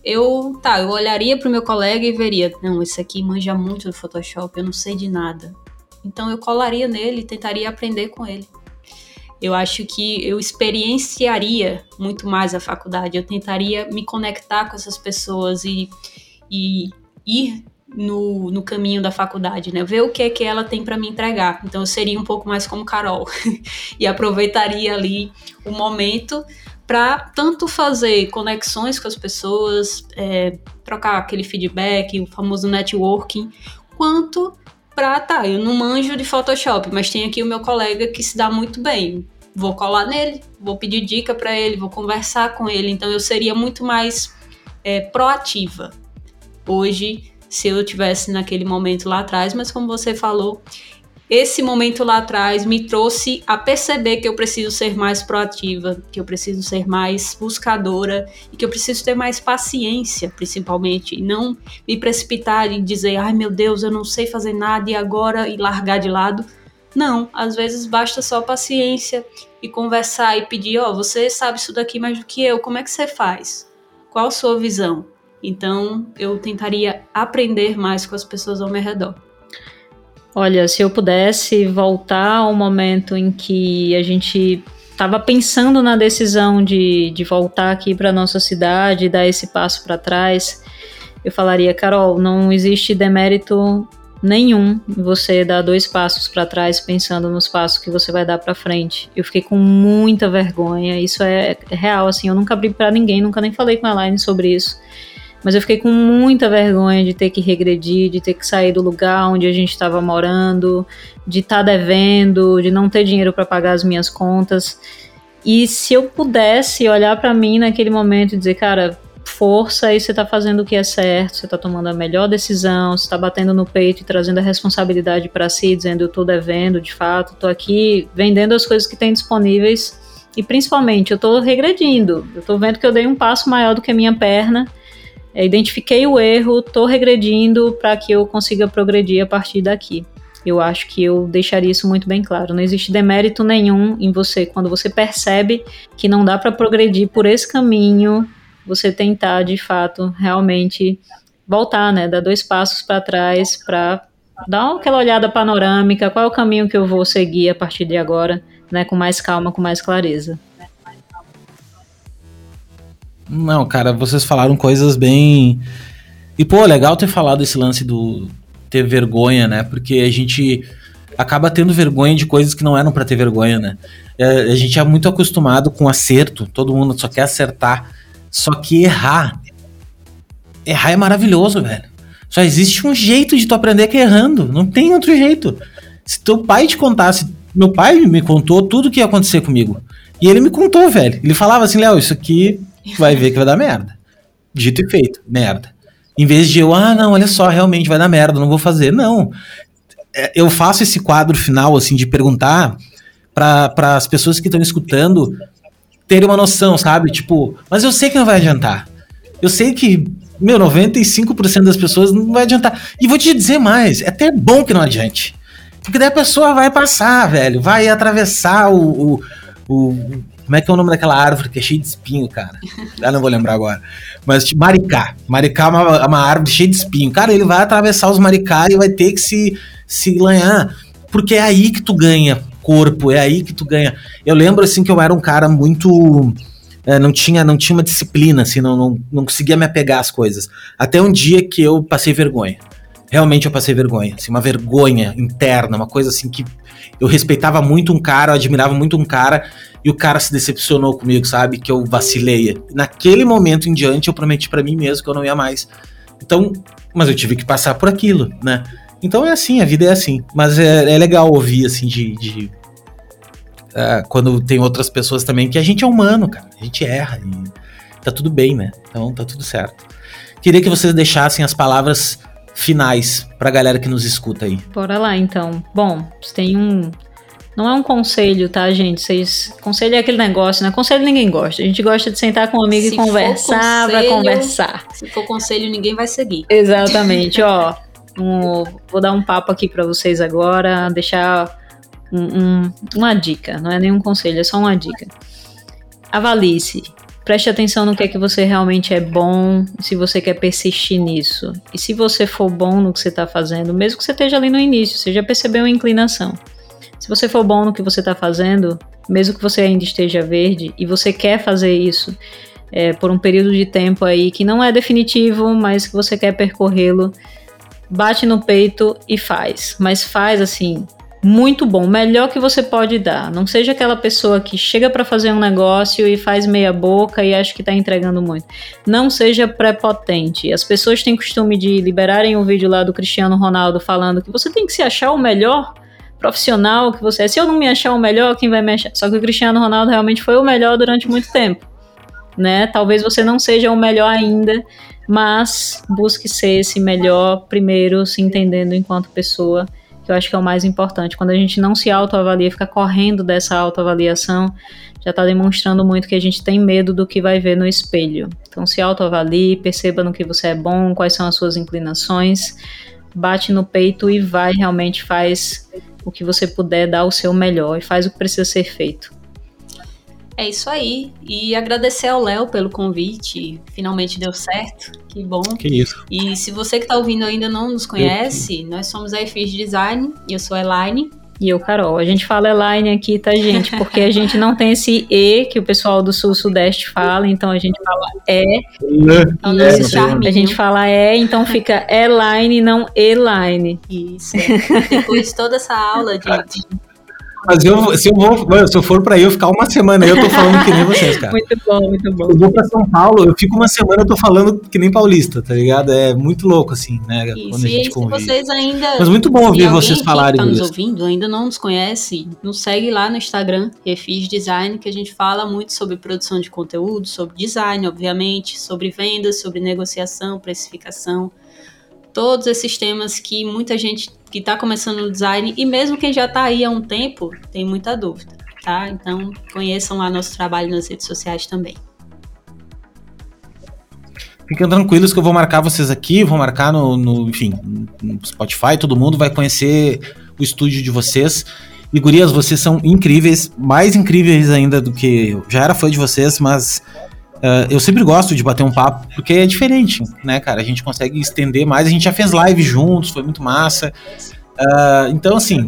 C: eu, tá, eu olharia pro meu colega e veria, não, esse aqui manja muito do Photoshop, eu não sei de nada. Então eu colaria nele e tentaria aprender com ele. Eu acho que eu experienciaria muito mais a faculdade, eu tentaria me conectar com essas pessoas e, e ir no, no caminho da faculdade, né? Ver o que é que ela tem para me entregar. Então eu seria um pouco mais como Carol e aproveitaria ali o momento para tanto fazer conexões com as pessoas, é, trocar aquele feedback, o famoso networking, quanto para, tá, eu não manjo de Photoshop, mas tem aqui o meu colega que se dá muito bem. Vou colar nele, vou pedir dica para ele, vou conversar com ele. Então eu seria muito mais é, proativa hoje se eu tivesse naquele momento lá atrás, mas como você falou, esse momento lá atrás me trouxe a perceber que eu preciso ser mais proativa, que eu preciso ser mais buscadora e que eu preciso ter mais paciência, principalmente, e não me precipitar e dizer, ai meu Deus, eu não sei fazer nada e agora e largar de lado. Não, às vezes basta só paciência e conversar e pedir, ó, oh, você sabe isso daqui mais do que eu, como é que você faz? Qual a sua visão? Então, eu tentaria aprender mais com as pessoas ao meu redor.
B: Olha, se eu pudesse voltar ao momento em que a gente estava pensando na decisão de, de voltar aqui para nossa cidade, dar esse passo para trás, eu falaria, Carol, não existe demérito nenhum você dar dois passos para trás pensando nos passos que você vai dar para frente. Eu fiquei com muita vergonha, isso é, é real, assim, eu nunca abri para ninguém, nunca nem falei com a Elaine sobre isso. Mas eu fiquei com muita vergonha de ter que regredir, de ter que sair do lugar onde a gente estava morando, de estar tá devendo, de não ter dinheiro para pagar as minhas contas. E se eu pudesse olhar para mim naquele momento e dizer, cara, força aí, você está fazendo o que é certo, você está tomando a melhor decisão, você está batendo no peito e trazendo a responsabilidade para si, dizendo eu estou devendo, de fato, estou aqui vendendo as coisas que tem disponíveis. E principalmente eu estou regredindo, eu estou vendo que eu dei um passo maior do que a minha perna identifiquei o erro, estou regredindo para que eu consiga progredir a partir daqui. Eu acho que eu deixaria isso muito bem claro. Não existe demérito nenhum em você quando você percebe que não dá para progredir por esse caminho, você tentar de fato realmente voltar, né, dar dois passos para trás para dá aquela olhada panorâmica, qual é o caminho que eu vou seguir a partir de agora, né, com mais calma, com mais clareza.
A: Não, cara, vocês falaram coisas bem. E, pô, legal ter falado esse lance do ter vergonha, né? Porque a gente acaba tendo vergonha de coisas que não eram para ter vergonha, né? É, a gente é muito acostumado com acerto, todo mundo só quer acertar. Só que errar. Errar é maravilhoso, velho. Só existe um jeito de tu aprender que é errando. Não tem outro jeito. Se teu pai te contasse. Meu pai me contou tudo o que ia acontecer comigo. E ele me contou, velho. Ele falava assim, Léo, isso aqui vai ver que vai dar merda. Dito e feito, merda. Em vez de eu, ah, não, olha só, realmente vai dar merda, não vou fazer. Não. É, eu faço esse quadro final, assim, de perguntar para as pessoas que estão escutando terem uma noção, sabe? Tipo, mas eu sei que não vai adiantar. Eu sei que, meu, 95% das pessoas não vai adiantar. E vou te dizer mais, é até bom que não adiante. Porque daí a pessoa vai passar, velho, vai atravessar o, o, o como é que é o nome daquela árvore que é cheia de espinho, cara? Ah, não vou lembrar agora. Mas tipo, maricá. Maricá é uma, uma árvore cheia de espinho. Cara, ele vai atravessar os maricá e vai ter que se, se lanhar. Porque é aí que tu ganha corpo, é aí que tu ganha. Eu lembro assim que eu era um cara muito. É, não, tinha, não tinha uma disciplina, assim, não, não, não conseguia me apegar às coisas. Até um dia que eu passei vergonha. Realmente eu passei vergonha. Assim, uma vergonha interna, uma coisa assim que eu respeitava muito um cara, eu admirava muito um cara e o cara se decepcionou comigo, sabe? Que eu vacilei. Naquele momento em diante, eu prometi para mim mesmo que eu não ia mais. Então, mas eu tive que passar por aquilo, né? Então é assim, a vida é assim. Mas é, é legal ouvir, assim, de. de uh, quando tem outras pessoas também, que a gente é humano, cara. A gente erra e tá tudo bem, né? Então tá tudo certo. Queria que vocês deixassem as palavras finais pra galera que nos escuta aí.
B: Bora lá, então. Bom, tem um não é um conselho, tá, gente? Vocês. Conselho é aquele negócio, né? Conselho ninguém gosta. A gente gosta de sentar com um amigo se e conversar, vai conversar.
C: Se for conselho, ninguém vai seguir.
B: Exatamente, ó. Um, vou dar um papo aqui para vocês agora, deixar um, um, uma dica. Não é nenhum conselho, é só uma dica. Avalie-se. Preste atenção no que é que você realmente é bom, se você quer persistir nisso. E se você for bom no que você está fazendo, mesmo que você esteja ali no início, você já percebeu a inclinação. Se você for bom no que você está fazendo, mesmo que você ainda esteja verde e você quer fazer isso é, por um período de tempo aí que não é definitivo, mas que você quer percorrê-lo, bate no peito e faz. Mas faz assim, muito bom, melhor que você pode dar. Não seja aquela pessoa que chega para fazer um negócio e faz meia boca e acha que está entregando muito. Não seja prepotente. As pessoas têm costume de liberarem o vídeo lá do Cristiano Ronaldo falando que você tem que se achar o melhor profissional que você é. Se eu não me achar o melhor, quem vai me achar? Só que o Cristiano Ronaldo realmente foi o melhor durante muito tempo. Né? Talvez você não seja o melhor ainda, mas busque ser esse melhor primeiro, se entendendo enquanto pessoa, que eu acho que é o mais importante. Quando a gente não se autoavalia, fica correndo dessa autoavaliação, já está demonstrando muito que a gente tem medo do que vai ver no espelho. Então se autoavalie, perceba no que você é bom, quais são as suas inclinações, bate no peito e vai realmente faz o que você puder, dar o seu melhor e faz o que precisa ser feito.
C: É isso aí. E agradecer ao Léo pelo convite. Finalmente deu certo. Que bom.
A: Que isso.
C: E se você que está ouvindo ainda não nos conhece, nós somos a EFIS Design e eu sou a Elaine.
B: E eu, Carol. A gente fala Elaine aqui, tá, gente? Porque a gente não tem esse E que o pessoal do Sul-Sudeste fala, então a gente fala E. Então, é, a gente fala E, então fica Elaine, não Elaine.
C: Isso. Depois de toda essa aula de, de
A: mas eu, se eu vou, se eu for pra aí, eu ficar uma semana aí, eu tô falando que nem vocês, cara.
B: Muito bom, muito bom.
A: Eu vou pra São Paulo, eu fico uma semana, eu tô falando que nem paulista, tá ligado? É muito louco, assim, né?
C: Isso, quando a gente convive. se vocês ainda.
A: Mas muito bom ouvir vocês falarem.
C: Tá nos ouvindo, ainda não nos conhece, nos segue lá no Instagram, Refis Design, que a gente fala muito sobre produção de conteúdo, sobre design, obviamente, sobre vendas, sobre negociação, precificação todos esses temas que muita gente que está começando no design e mesmo quem já está aí há um tempo tem muita dúvida, tá? Então conheçam lá nosso trabalho nas redes sociais também.
A: Fiquem tranquilos que eu vou marcar vocês aqui, vou marcar no, no, enfim, no Spotify, todo mundo vai conhecer o estúdio de vocês. E gurias, vocês são incríveis, mais incríveis ainda do que eu já era fã de vocês, mas Uh, eu sempre gosto de bater um papo, porque é diferente, né, cara? A gente consegue estender mais. A gente já fez live juntos, foi muito massa. Uh, então, assim,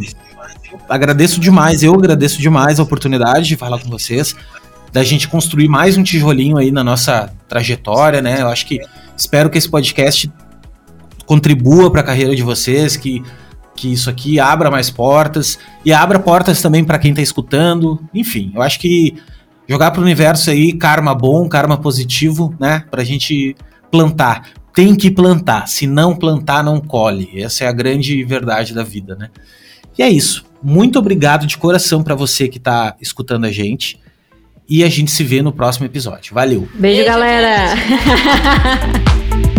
A: agradeço demais, eu agradeço demais a oportunidade de falar com vocês, da gente construir mais um tijolinho aí na nossa trajetória, né? Eu acho que espero que esse podcast contribua para a carreira de vocês, que, que isso aqui abra mais portas e abra portas também para quem está escutando. Enfim, eu acho que jogar para o universo aí karma bom, karma positivo, né? Para a gente plantar. Tem que plantar. Se não plantar, não colhe. Essa é a grande verdade da vida, né? E é isso. Muito obrigado de coração para você que está escutando a gente. E a gente se vê no próximo episódio. Valeu.
B: Beijo, Beijo galera.